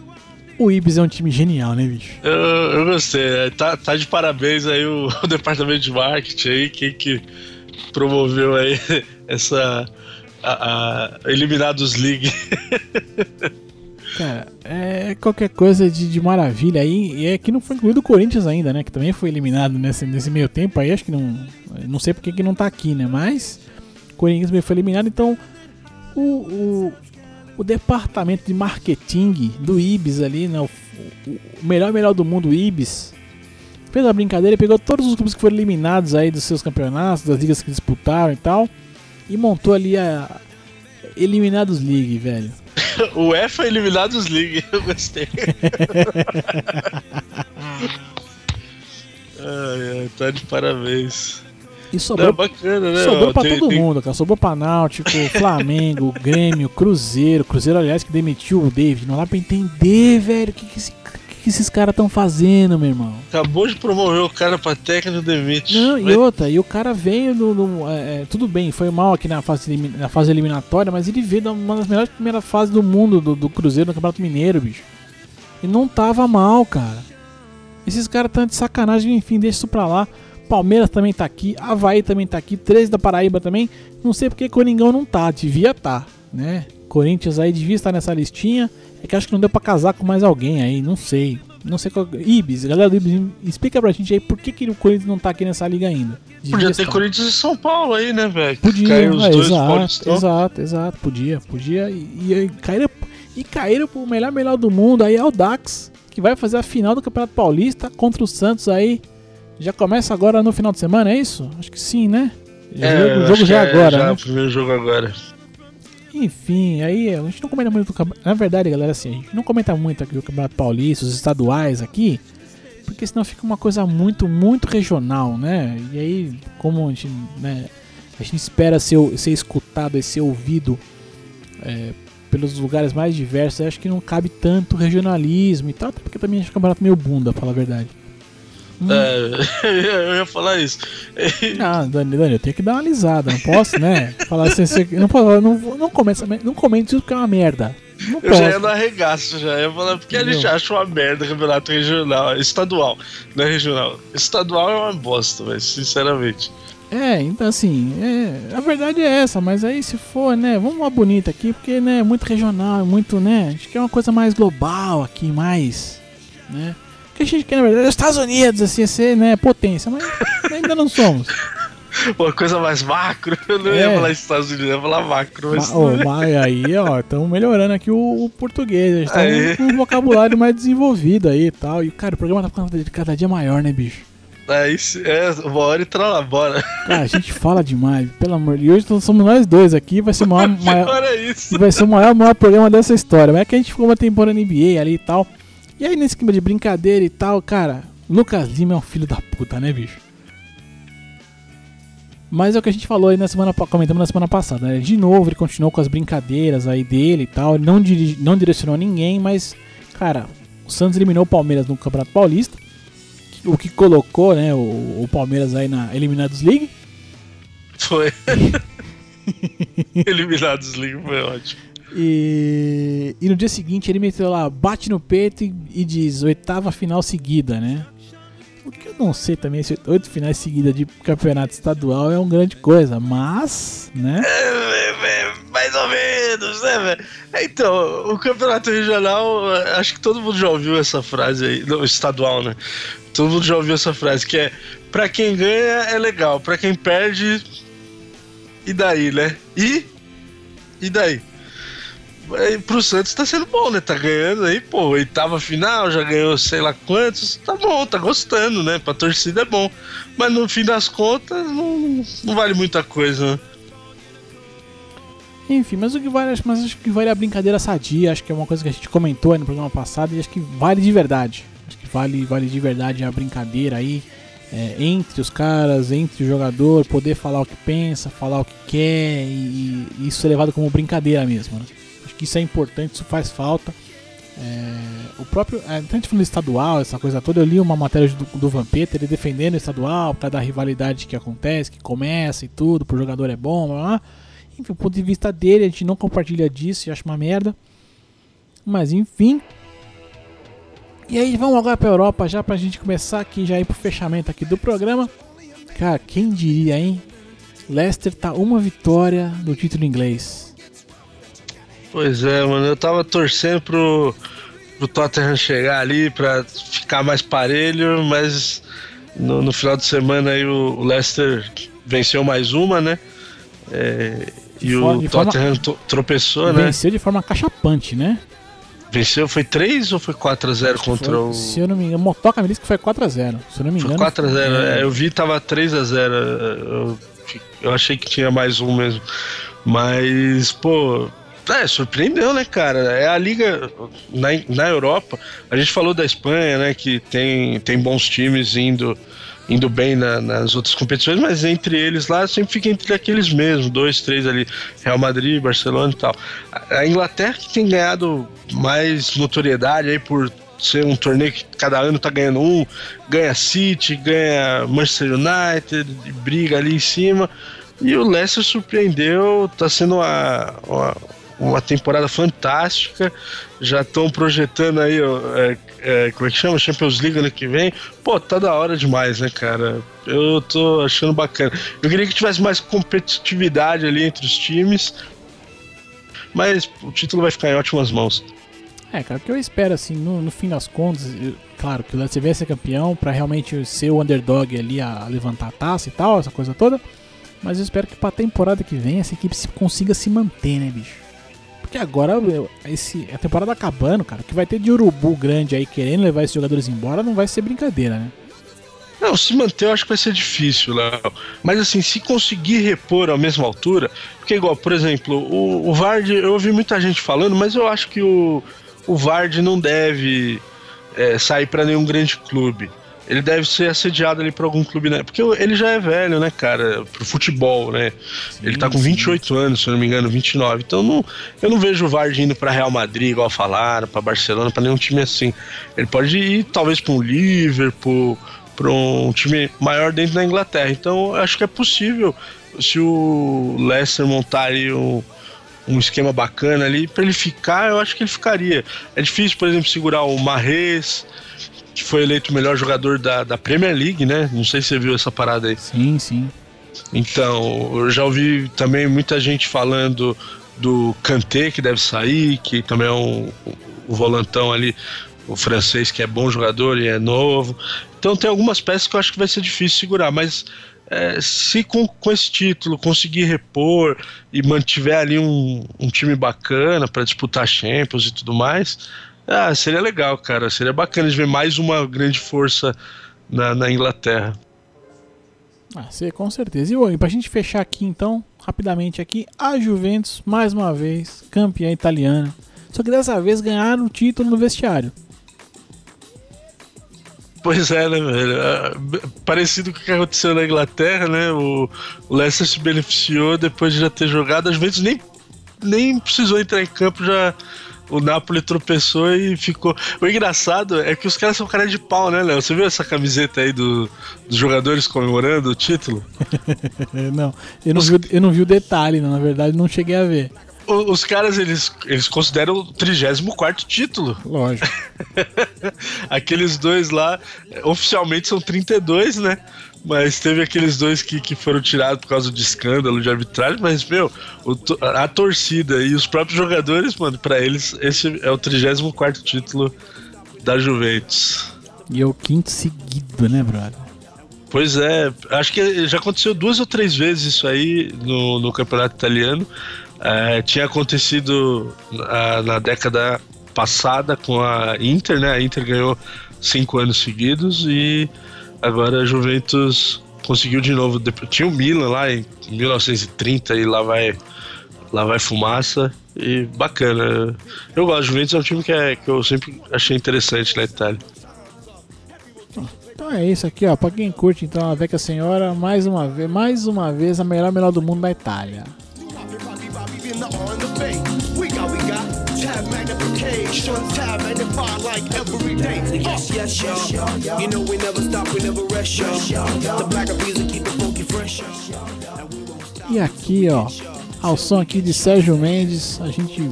o Ibis é um time genial, né, bicho? Eu, eu gostei. É, tá, tá de parabéns aí o, o departamento de marketing aí, quem que promoveu aí essa. A, a Eliminados League. Cara, é qualquer coisa de, de maravilha aí. E é que não foi incluído o Corinthians ainda, né? Que também foi eliminado nesse, nesse meio tempo aí. Acho que não. Não sei porque que não tá aqui, né? Mas o Corinthians também foi eliminado. Então, o, o, o departamento de marketing do Ibis ali, né? O, o, melhor melhor do mundo, o Ibis, fez a brincadeira e pegou todos os clubes que foram eliminados aí dos seus campeonatos, das ligas que disputaram e tal. E montou ali a Eliminados League, velho. o UEFA Eliminados League, eu gostei. ai, ai, tá de parabéns. E sobrou, Não, bacana, né? sobrou pra tem, todo tem... mundo, cara. Sobrou pra Náutico, Flamengo, Grêmio, Cruzeiro. Cruzeiro, aliás, que demitiu o David. Não dá pra entender, velho. O que, que esse que esses caras estão fazendo, meu irmão? Acabou de promover o cara pra técnico demite. Não, e outra, e o cara veio do. do é, é, tudo bem, foi mal aqui na fase, na fase eliminatória, mas ele veio de uma das melhores primeiras fases do mundo do, do Cruzeiro no Campeonato Mineiro, bicho. E não tava mal, cara. Esses caras estão de sacanagem, enfim, deixa isso pra lá. Palmeiras também tá aqui, Havaí também tá aqui, 13 da Paraíba também. Não sei porque Coringão não tá, devia tá, né? Corinthians aí devia estar nessa listinha. É que acho que não deu pra casar com mais alguém aí, não sei. Não sei qual. Ibis, galera do Ibis, explica pra gente aí por que, que o Corinthians não tá aqui nessa liga ainda. Podia ter Corinthians e São Paulo aí, né, velho? Podia, Caiu os é, dois exato, exato, exato, podia, podia. E, e, e caíram, e caíram pro melhor melhor do mundo aí, é o Dax, que vai fazer a final do Campeonato Paulista contra o Santos aí. Já começa agora no final de semana, é isso? Acho que sim, né? É, o jogo já é agora. Já né? o primeiro jogo agora. Enfim, aí a gente não comenta muito. Na verdade, galera, assim, a gente não comenta muito aqui o Campeonato Paulista, os estaduais aqui, porque senão fica uma coisa muito, muito regional, né? E aí, como a gente, né, a gente espera ser, ser escutado e ser ouvido é, pelos lugares mais diversos, acho que não cabe tanto regionalismo e tal, porque também acho o campeonato meio bunda, pra falar a verdade. Hum. É, eu ia falar isso. Ah, Dani, Dani, eu tenho que dar uma alisada, não posso, né? Falar assim, não, posso, não, não, começa, não comente isso porque é uma merda. Não eu já ia no arregaço, já ia falar porque Entendeu? a gente acha uma merda campeonato regional, estadual, não é regional. Estadual é uma bosta, mas sinceramente. É, então assim, é, a verdade é essa, mas aí se for, né, vamos uma bonita aqui, porque, né, é muito regional, muito, né, acho que é uma coisa mais global aqui, mais, né, que a gente quer, na verdade, é os Estados Unidos, assim, ser, né, potência, mas ainda não somos. Uma coisa mais macro, eu não é. ia falar Estados Unidos, eu ia falar macro. Mas, Ma oh, mas aí, ó, estamos melhorando aqui o, o português, a gente tá com um vocabulário mais desenvolvido aí e tal. E, cara, o programa tá ficando cada dia maior, né, bicho? É, isso, é, uma hora e lá, bora. Cara, a gente fala demais, pelo amor de Deus. E hoje somos nós dois aqui, vai ser o maior, maior é isso. vai ser o maior, maior programa dessa história. Mas é que a gente ficou uma temporada NBA ali e tal. E aí, nesse clima de brincadeira e tal, cara, Lucas Lima é um filho da puta, né, bicho? Mas é o que a gente falou aí na semana, comentamos na semana passada. Né? De novo, ele continuou com as brincadeiras aí dele e tal. Ele não, dirige, não direcionou ninguém, mas, cara, o Santos eliminou o Palmeiras no Campeonato Paulista. O que colocou, né, o, o Palmeiras aí na Eliminados League. Foi. Eliminados League foi ótimo. E, e no dia seguinte ele meteu lá, bate no peito e, e diz oitava final seguida, né? O que eu não sei também, se oito finais seguidas de campeonato estadual é uma grande coisa, mas, né? É, é, é, mais ou menos, né, velho? Então, o campeonato regional, acho que todo mundo já ouviu essa frase aí, no estadual, né? Todo mundo já ouviu essa frase, que é pra quem ganha é legal, pra quem perde, e daí, né? E? E daí? Pro Santos tá sendo bom, né? Tá ganhando aí, pô, oitava final, já ganhou sei lá quantos. Tá bom, tá gostando, né? Pra torcida é bom. Mas no fim das contas, não, não vale muita coisa, né? Enfim, mas o que vale, mas acho que vale a brincadeira sadia, acho que é uma coisa que a gente comentou aí no programa passado e acho que vale de verdade. Acho que vale, vale de verdade a brincadeira aí é, entre os caras, entre o jogador, poder falar o que pensa, falar o que quer e, e isso é levado como brincadeira mesmo. Né? Que isso é importante, isso faz falta. É, o próprio. É, a gente falando estadual, essa coisa toda, eu li uma matéria do, do Vampeta, ele defendendo o estadual, por causa da rivalidade que acontece, que começa e tudo, pro jogador é bom, blá, blá. Enfim, o ponto de vista dele, a gente não compartilha disso e acha uma merda. Mas enfim. E aí, vamos agora pra Europa já pra gente começar aqui, já ir pro fechamento aqui do programa. Cara, quem diria, hein? Leicester tá uma vitória do título inglês. Pois é, mano, eu tava torcendo pro, pro Tottenham chegar ali pra ficar mais parelho, mas no, no final de semana aí o, Leicester venceu mais uma, né? É, e de o Tottenham forma, tropeçou, venceu né? Venceu de forma cachapante, né? Venceu, foi 3 ou foi 4x0 contra foi, o. Se eu não me engano, Motoca me disse que foi 4x0. Se eu não me engano. Foi 4x0, é. é, eu vi tava 3x0. Eu, eu achei que tinha mais um mesmo. Mas, pô, é, surpreendeu, né, cara? É a liga na, na Europa. A gente falou da Espanha, né, que tem, tem bons times indo indo bem na, nas outras competições, mas entre eles lá sempre fica entre aqueles mesmos, dois, três ali, Real Madrid, Barcelona e tal. A Inglaterra que tem ganhado mais notoriedade aí por ser um torneio que cada ano tá ganhando um, ganha City, ganha Manchester United, briga ali em cima. E o Leicester surpreendeu, tá sendo uma, uma uma temporada fantástica. Já estão projetando aí, é, é, como é que chama? Champions League ano que vem. Pô, tá da hora demais, né, cara? Eu tô achando bacana. Eu queria que tivesse mais competitividade ali entre os times. Mas o título vai ficar em ótimas mãos. É, cara, o que eu espero, assim, no, no fim das contas, eu, claro, que o Lance vai ser campeão para realmente ser o underdog ali a, a levantar a taça e tal, essa coisa toda. Mas eu espero que pra temporada que vem essa equipe consiga se manter, né, bicho? Porque agora esse, a temporada acabando, cara, que vai ter de urubu grande aí querendo levar esses jogadores embora não vai ser brincadeira, né? Não, se manter eu acho que vai ser difícil, Léo. Mas assim, se conseguir repor à mesma altura, porque igual, por exemplo, o, o Vard, eu ouvi muita gente falando, mas eu acho que o, o Vard não deve é, sair para nenhum grande clube ele deve ser assediado ali por algum clube, né? Porque ele já é velho, né, cara? Pro futebol, né? Sim, ele tá com 28 sim. anos, se eu não me engano, 29. Então não, eu não vejo o Vardy indo pra Real Madrid, igual falaram, pra Barcelona, pra nenhum time assim. Ele pode ir talvez pra um Liverpool, pra um time maior dentro da Inglaterra. Então acho que é possível se o Leicester montar aí um, um esquema bacana ali, para ele ficar, eu acho que ele ficaria. É difícil, por exemplo, segurar o Marrez que foi eleito o melhor jogador da, da Premier League, né? Não sei se você viu essa parada aí. Sim, sim. Então, eu já ouvi também muita gente falando do Kanté, que deve sair, que também é um, um volantão ali, o francês, que é bom jogador e é novo. Então, tem algumas peças que eu acho que vai ser difícil segurar, mas é, se com, com esse título conseguir repor e mantiver ali um, um time bacana para disputar Champions e tudo mais, ah, seria legal, cara. Seria bacana de ver mais uma grande força na, na Inglaterra. Ah, sim, com certeza. E, e pra gente fechar aqui, então, rapidamente aqui, a Juventus, mais uma vez, campeã italiana. Só que dessa vez ganharam o título no vestiário. Pois é, né, velho? É, parecido com o que aconteceu na Inglaterra, né? O, o Leicester se beneficiou depois de já ter jogado. Às vezes nem, nem precisou entrar em campo, já o Napoli tropeçou e ficou. O engraçado é que os caras são cara de pau, né, Léo? Você viu essa camiseta aí do, dos jogadores comemorando o título? não, eu não, os... vi, eu não vi o detalhe, não, na verdade não cheguei a ver os caras eles, eles consideram o 34 título. Lógico. aqueles dois lá, oficialmente são 32, né? Mas teve aqueles dois que, que foram tirados por causa de escândalo, de arbitragem. Mas, meu, o, a torcida e os próprios jogadores, mano, para eles, esse é o 34 título da Juventus. E é o quinto seguido, né, brother? Pois é, acho que já aconteceu duas ou três vezes isso aí no, no campeonato italiano. É, tinha acontecido na, na década passada com a Inter, né? A Inter ganhou cinco anos seguidos e agora a Juventus conseguiu de novo. Tinha o Milan lá em 1930 e lá vai lá vai fumaça e bacana. Eu gosto, Juventus é um time que, é, que eu sempre achei interessante na Itália. Então é isso aqui, ó. Pra quem curte então a Vecchia Senhora, mais uma vez, mais uma vez a melhor melhor do mundo da Itália. Tab magnify like every day. Yes, yes, y'all. You know we never stop, we never rest, y'all. The black of music keep it funky fresh, E aqui, ó, ao som aqui de Sérgio Mendes, a gente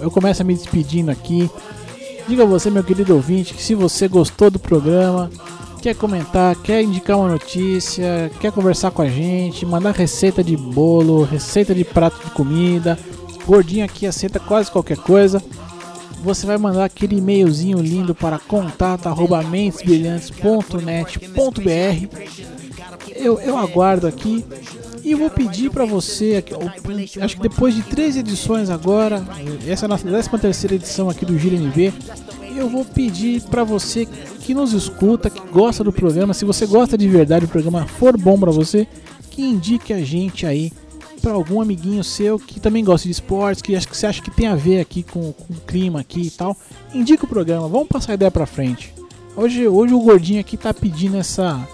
eu começo a me despedindo aqui. Diga você, meu querido ouvinte, que se você gostou do programa, quer comentar, quer indicar uma notícia, quer conversar com a gente, mandar receita de bolo, receita de prato de comida, gordinho aqui aceita quase qualquer coisa você vai mandar aquele e-mailzinho lindo para contato@mentesbrilhantes.net.br. Eu, eu aguardo aqui e vou pedir para você, acho que depois de três edições agora, essa é a nossa 13 terceira edição aqui do Giro eu vou pedir para você que nos escuta, que gosta do programa, se você gosta de verdade o programa for bom para você, que indique a gente aí para algum amiguinho seu que também gosta de esportes, que acha que você acha que tem a ver aqui com, com o clima aqui e tal, indica o programa, vamos passar a ideia para frente. Hoje, hoje o gordinho aqui tá pedindo essa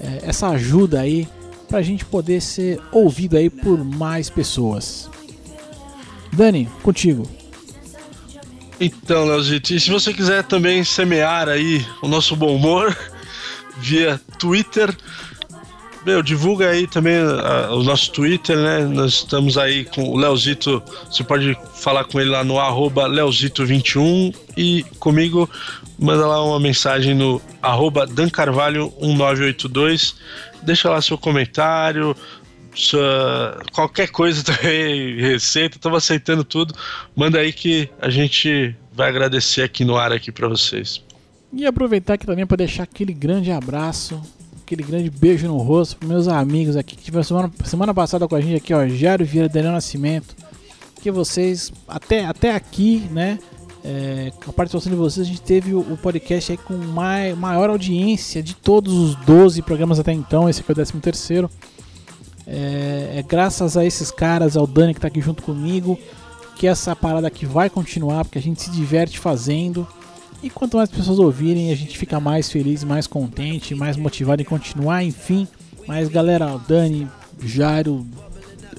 é, essa ajuda aí pra gente poder ser ouvido aí por mais pessoas. Dani, contigo. Então, Leozito, e se você quiser também semear aí o nosso bom humor via Twitter, meu, divulga aí também uh, o nosso Twitter, né? Nós estamos aí com o Leozito. Você pode falar com ele lá no arroba Leozito21 e comigo manda lá uma mensagem no arroba dancarvalho1982. Deixa lá seu comentário, sua, qualquer coisa também, receita, estamos aceitando tudo. Manda aí que a gente vai agradecer aqui no ar aqui para vocês. E aproveitar aqui também para deixar aquele grande abraço aquele grande beijo no rosto para meus amigos aqui que tiveram semana, semana passada com a gente aqui, ó, Jairo Vieira, Daniel Nascimento. Que vocês, até, até aqui, né? É, a participação de vocês, a gente teve o, o podcast aí com mai, maior audiência de todos os 12 programas até então. Esse aqui é o 13 terceiro. É, é, graças a esses caras, ao Dani que está aqui junto comigo, que essa parada aqui vai continuar, porque a gente se diverte fazendo. E quanto mais pessoas ouvirem, a gente fica mais feliz, mais contente, mais motivado em continuar, enfim. Mas galera, o Dani, Jairo,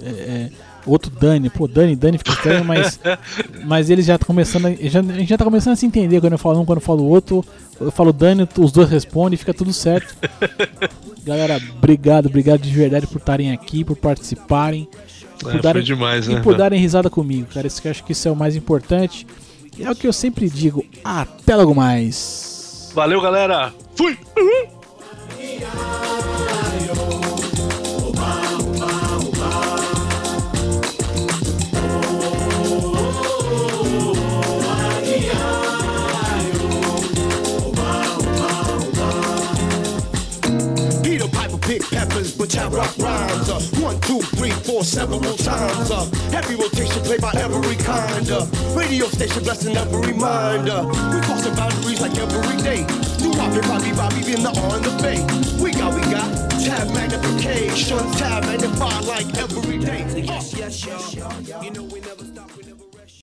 é, é, outro Dani, pô, Dani, Dani fica estranho, mas, mas ele já tá começando, a, já, a gente já tá começando a se entender quando eu falo um, quando eu falo o outro. Eu falo Dani, os dois respondem, fica tudo certo. Galera, obrigado, obrigado de verdade por estarem aqui, por participarem. É, por darem, demais, né? E por darem risada comigo, cara. Isso que eu acho que isso é o mais importante. É o que eu sempre digo. Até logo mais. Valeu, galera. Fui. Uhum. I rock rhymes. Uh, one, two, three, four, several times. Uh, heavy rotation played by every kind. Uh, radio station blessing every mind. Uh, we crossing boundaries like every day. New Bobby, Bobby, Bobby, being the on the bay. We got, we got tab magnification, tab magnify like every day. Uh. Yes, yes, y'all. You know we never.